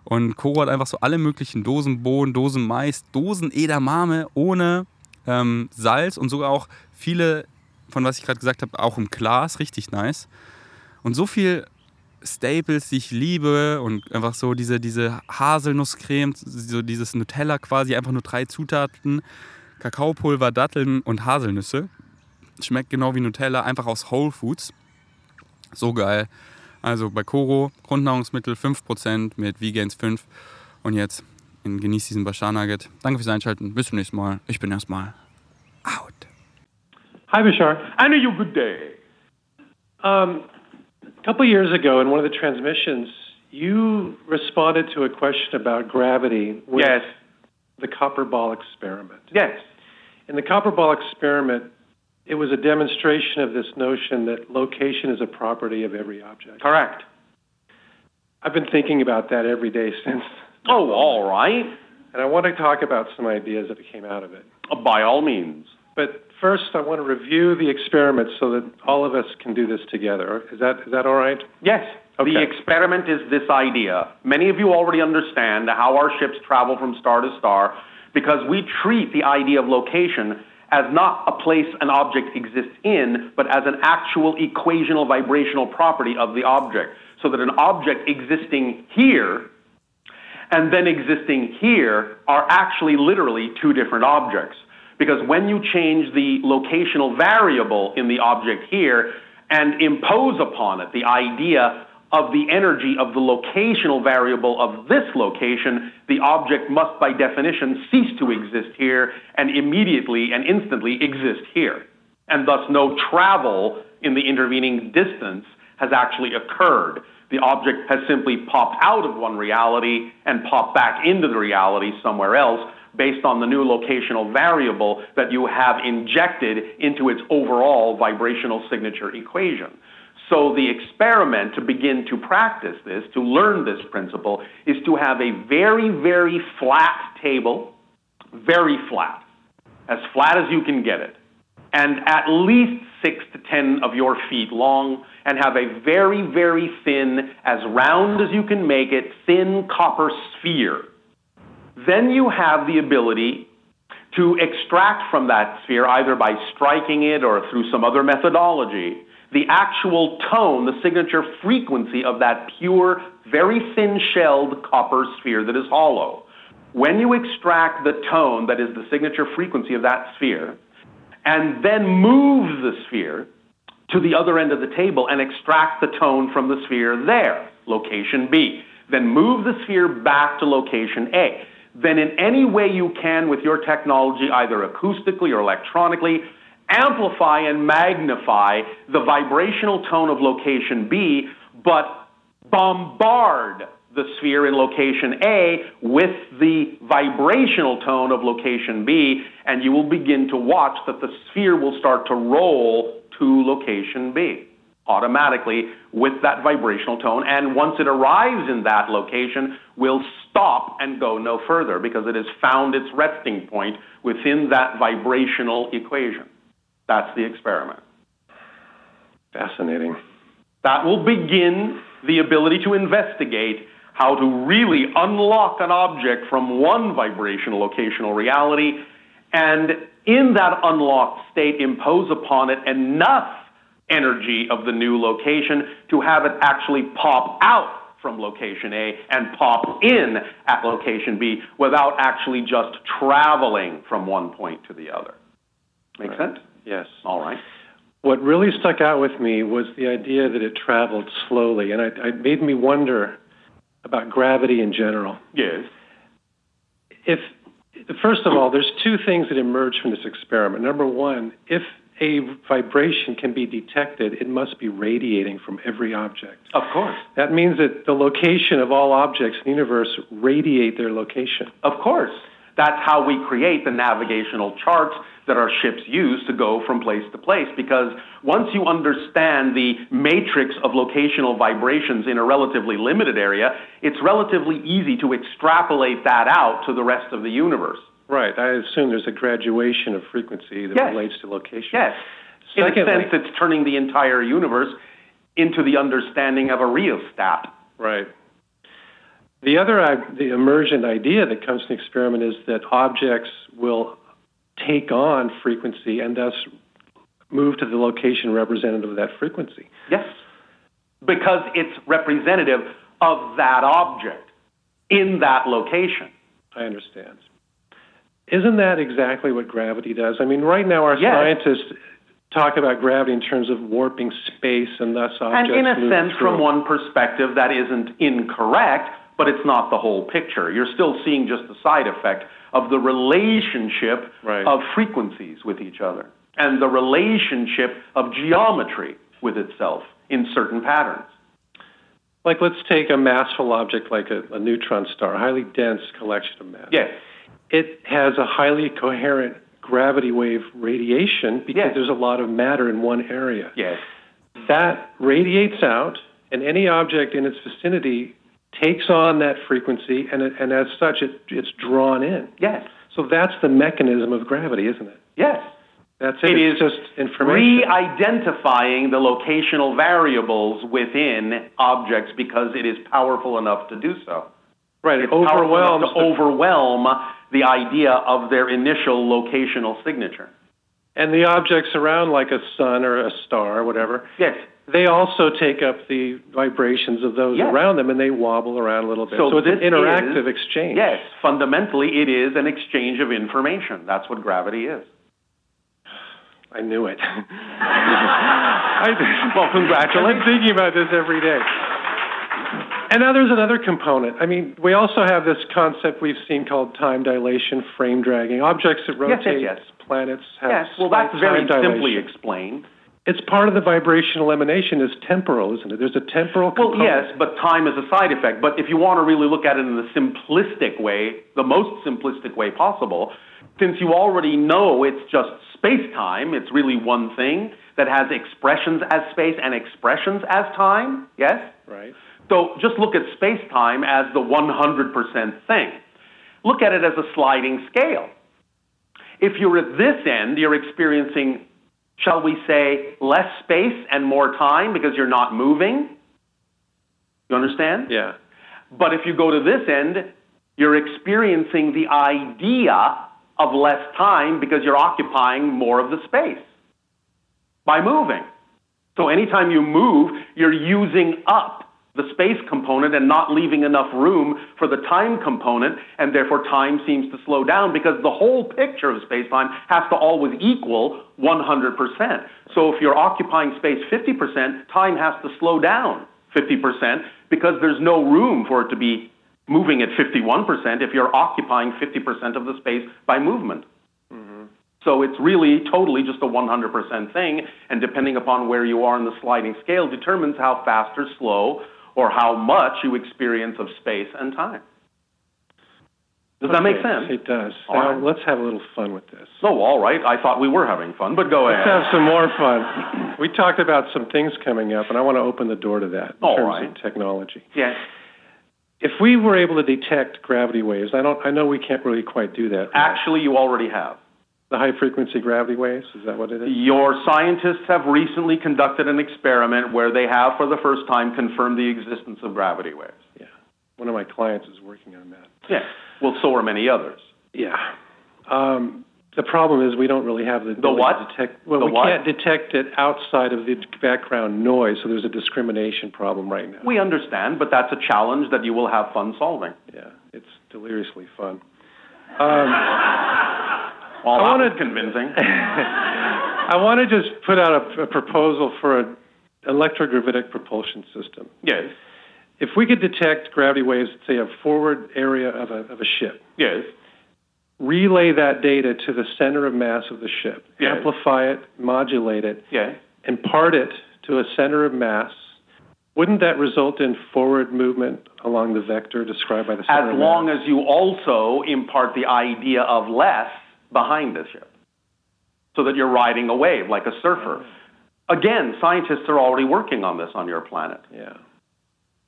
Und Koro hat einfach so alle möglichen Dosenbohnen, Dosenmais, Dosen-Edamame ohne ähm, Salz und sogar auch viele von was ich gerade gesagt habe, auch im Glas, richtig nice. Und so viel Staples, die ich liebe und einfach so diese, diese Haselnusscreme, so dieses Nutella quasi, einfach nur drei Zutaten, Kakaopulver, Datteln und Haselnüsse. Schmeckt genau wie Nutella, einfach aus Whole Foods. So geil. Also bei Koro, Grundnahrungsmittel 5% mit Vegans 5. Und jetzt genießt diesen Bashar Nugget. Danke fürs Einschalten. Bis zum nächsten Mal. Ich bin erstmal out. Hi, Bashar. I know you. Good day. Um, a couple years ago, in one of the transmissions, you responded to a question about gravity. Yes. The copper ball experiment. Yes. In the copper ball experiment, it was a demonstration of this notion that location is a property of every object. Correct. I've been thinking about that every day since. Oh, all right. And I want to talk about some ideas that came out of it. Uh, by all means. But first, I want to review the experiment so that all of us can do this together. Is that is that all right? Yes. The experiment is this idea. Many of you already understand how our ships travel from star to star because we treat the idea of location as not a place an object exists in, but as an actual equational vibrational property of the object. So that an object existing here and then existing here are actually literally two different objects. Because when you change the locational variable in the object here and impose upon it the idea of the energy of the locational variable of this location, the object must by definition cease to exist here and immediately and instantly exist here. And thus no travel in the intervening distance has actually occurred. The object has simply popped out of one reality and popped back into the reality somewhere else based on the new locational variable that you have injected into its overall vibrational signature equation. So the experiment to begin to practice this, to learn this principle, is to have a very, very flat table, very flat, as flat as you can get it, and at least six to ten of your feet long, and have a very, very thin, as round as you can make it, thin copper sphere. Then you have the ability to extract from that sphere, either by striking it or through some other methodology, the actual tone, the signature frequency of that pure, very thin shelled copper sphere that is hollow. When you extract the tone that is the signature frequency of that sphere, and then move the sphere to the other end of the table and extract the tone from the sphere there, location B. Then move the sphere back to location A. Then, in any way you can with your technology, either acoustically or electronically, amplify and magnify the vibrational tone of location B, but bombard the sphere in location A with the vibrational tone of location B, and you will begin to watch that the sphere will start to roll to location B automatically with that vibrational tone. And once it arrives in that location, will stop and go no further because it has found its resting point within that vibrational equation. That's the experiment. Fascinating. That will begin the ability to investigate how to really unlock an object from one vibrational locational reality and in that unlocked state impose upon it enough energy of the new location to have it actually pop out from location A and pop in at location B without actually just traveling from one point to the other. Make Right. sense? Yes. All right. What really stuck out with me was the idea that it traveled slowly, and it, it made me wonder about gravity in general. Yes. If first of all, there's two things that emerge from this experiment. Number one, if a vibration can be detected, it must be radiating from every object. Of course. That means that the location of all objects in the universe radiate their location. Of course. That's how we create the navigational charts that our ships use to go from place to place. Because once you understand the matrix of locational vibrations in a relatively limited area, it's relatively easy to extrapolate that out to the rest of the universe. Right. I assume there's a graduation of frequency that Yes. relates to location. Yes. Secondly, In a sense, it's turning the entire universe into the understanding of a rheostat. Right. The other the emergent idea that comes from the experiment is that objects will take on frequency and thus move to the location representative of that frequency. Yes. Because it's representative of that object in that location. I understand. Isn't that exactly what gravity does? I mean, right now our Yes. scientists talk about gravity in terms of warping space and thus objects. And in a sense, through. from one perspective, that isn't incorrect, but it's not the whole picture. You're still seeing just the side effect of the relationship Right. of frequencies with each other and the relationship of geometry with itself in certain patterns. Like, let's take a massful object like a, a neutron star, a highly dense collection of mass. Yes. It has a highly coherent gravity wave radiation because Yes. there's a lot of matter in one area. Yes. That radiates out, and any object in its vicinity takes on that frequency, and, it, and as such, it, it's drawn in. Yes. So that's the mechanism of gravity, isn't it? Yes. That's it. It it's is just information. re-identifying the locational variables within objects because it is powerful enough to do so. right. It It's overwhelms. to the- overwhelm the idea of their initial locational signature. and the objects around, like a sun or a star or whatever, Yes. They also take up the vibrations of those Yes. around them and they wobble around a little bit. So So, it's an interactive is- exchange. Yes, fundamentally, it is an exchange of information. That's what gravity is. I knew it. I, Well, congratulations. Been thinking about this every day. And now there's another component. I mean, we also have this concept we've seen called time dilation, frame dragging. Objects that Yes, yes, rotate, yes. planets have Yes, well, that's very time simply dilation. explained. It's part of the vibrational emanation is temporal, isn't it? There's a temporal Well, yes, but time is a side effect. But if you want to really look at it in the simplistic way, the most simplistic way possible, since you already know it's just space time, it's really one thing that has expressions as space and expressions as time, yes? Right. So just look at space time as the 100% thing. Look at it as a sliding scale. If you're at this end, you're experiencing, shall we say, less space and more time because you're not moving. You understand? Yeah. But if you go to this end, you're experiencing the idea of less time because you're occupying more of the space by moving. So anytime you move, you're using up the space component and not leaving enough room for the time component, and therefore time seems to slow down because the whole picture of space-time has to always equal 100%. So if you're occupying space 50%, time has to slow down 50% because there's no room for it to be moving at 51% if you're occupying 50% of the space by movement. Mm-hmm. So it's really totally just a 100% thing, and depending upon where you are in the sliding scale determines how fast or slow or how much you experience of space and time. Does that make sense? It does. All now, right. let's have a little fun with this. Oh, all right. I thought we were having fun, but go ahead. Let's have some more fun. We talked about some things coming up, and I want to open the door to that in All terms right. of technology. Yes. If we were able to detect gravity waves, I don't. I know we can't really quite do that. Actually, you already have. The high frequency gravity waves is that what it is? Your scientists have recently conducted an experiment where they have, for the first time, confirmed the existence of gravity waves. Yeah. One of my clients is working on that. Yes. Well, so are many others. Yeah. Um, the problem is we don't really have the ability what? to detect. Well, The we what? can't detect it outside of the background noise, so there's a discrimination problem right now. We understand, but that's a challenge that you will have fun solving. yeah, it's deliriously fun. Um, Well, I wanna- convincing. I want to just put out a, a proposal for an electrogravitic propulsion system. yes. If we could detect gravity waves, say, a forward area of a, of a ship, Yes. relay that data to the center of mass of the ship, Yes. amplify it, modulate it, Yes. impart it to a center of mass, wouldn't that result in forward movement along the vector described by the center As long as you also impart the idea of less behind the ship, so that you're riding a wave like a surfer. Again, scientists are already working on this on your planet. Yeah.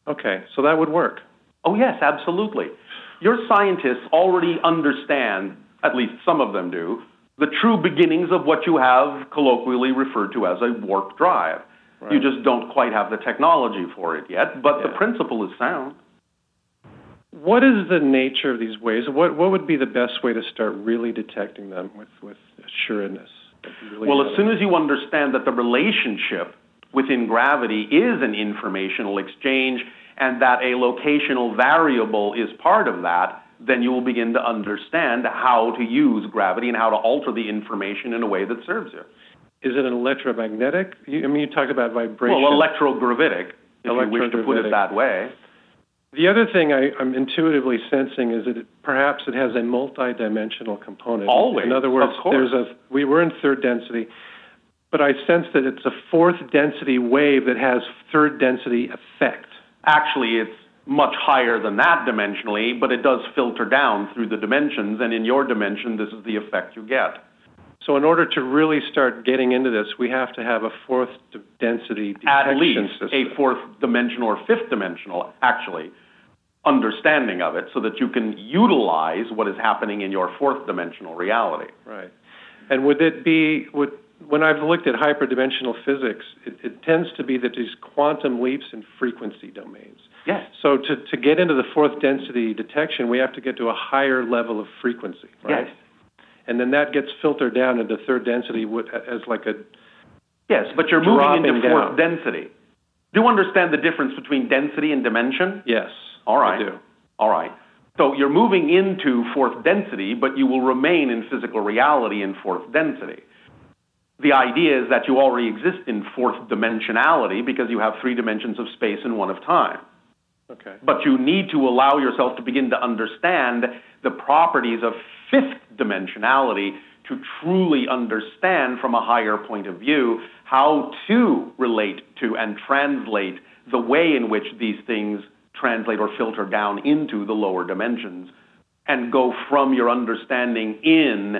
Okay, so that would work. Oh, yes, absolutely. Your scientists already understand, at least some of them do, the true beginnings of what you have colloquially referred to as a warp drive. Right. You just don't quite have the technology for it yet, but the principle is sound. What is the nature of these waves? What what would be the best way to start really detecting them with with assuredness? really Well, as soon as you understand that the relationship within gravity is an informational exchange and that a locational variable is part of that, then you will begin to understand how to use gravity and how to alter the information in a way that serves you. is it an electromagnetic? You, I mean, you talked about vibration. Well, electrogravitic, if you wish to put it that way. The other thing I, I'm intuitively sensing is that it, perhaps it has a multidimensional component. Always, In other words, there's a we were in third density, but I sense that it's a fourth density wave that has third density effect. Actually, it's much higher than that dimensionally, but it does filter down through the dimensions, and in your dimension, this is the effect you get. So in order to really start getting into this, we have to have a fourth d- density detection At least system. a fourth dimensional or fifth dimensional, actually, understanding of it so that you can utilize what is happening in your fourth dimensional reality. Right. And would it be would when I've looked at hyperdimensional physics, it, it tends to be that these quantum leaps in frequency domains. Yes. So to, to get into the fourth density detection, we have to get to a higher level of frequency, right? Yes. And then that gets filtered down into third density as like a Yes, but you're moving into fourth down. density. Do you understand the difference between density and dimension? yes. All right. I do. All right. So you're moving into fourth density, but you will remain in physical reality in fourth density. The idea is that you already exist in fourth dimensionality because you have three dimensions of space and one of time. Okay. But you need to allow yourself to begin to understand the properties of fifth dimensionality to truly understand from a higher point of view how to relate to and translate the way in which these things translate or filter down into the lower dimensions and go from your understanding in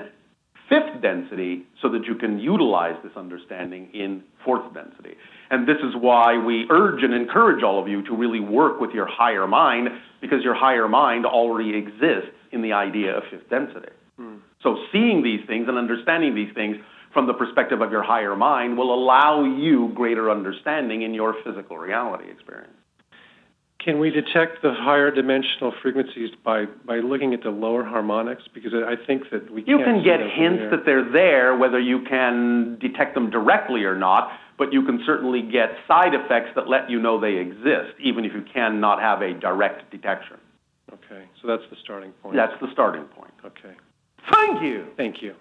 fifth density so that you can utilize this understanding in fourth density. And this is why we urge and encourage all of you to really work with your higher mind because your higher mind already exists in the idea of fifth density. Hmm. So seeing these things and understanding these things from the perspective of your higher mind will allow you greater understanding in your physical reality experience. Can we detect the higher dimensional frequencies by, by looking at the lower harmonics? Because I think that we You can get hints that they're there, whether you can detect them directly or not, but you can certainly get side effects that let you know they exist, even if you cannot have a direct detection. Okay, so that's the starting point. That's the starting point. Okay, Thank you. thank you.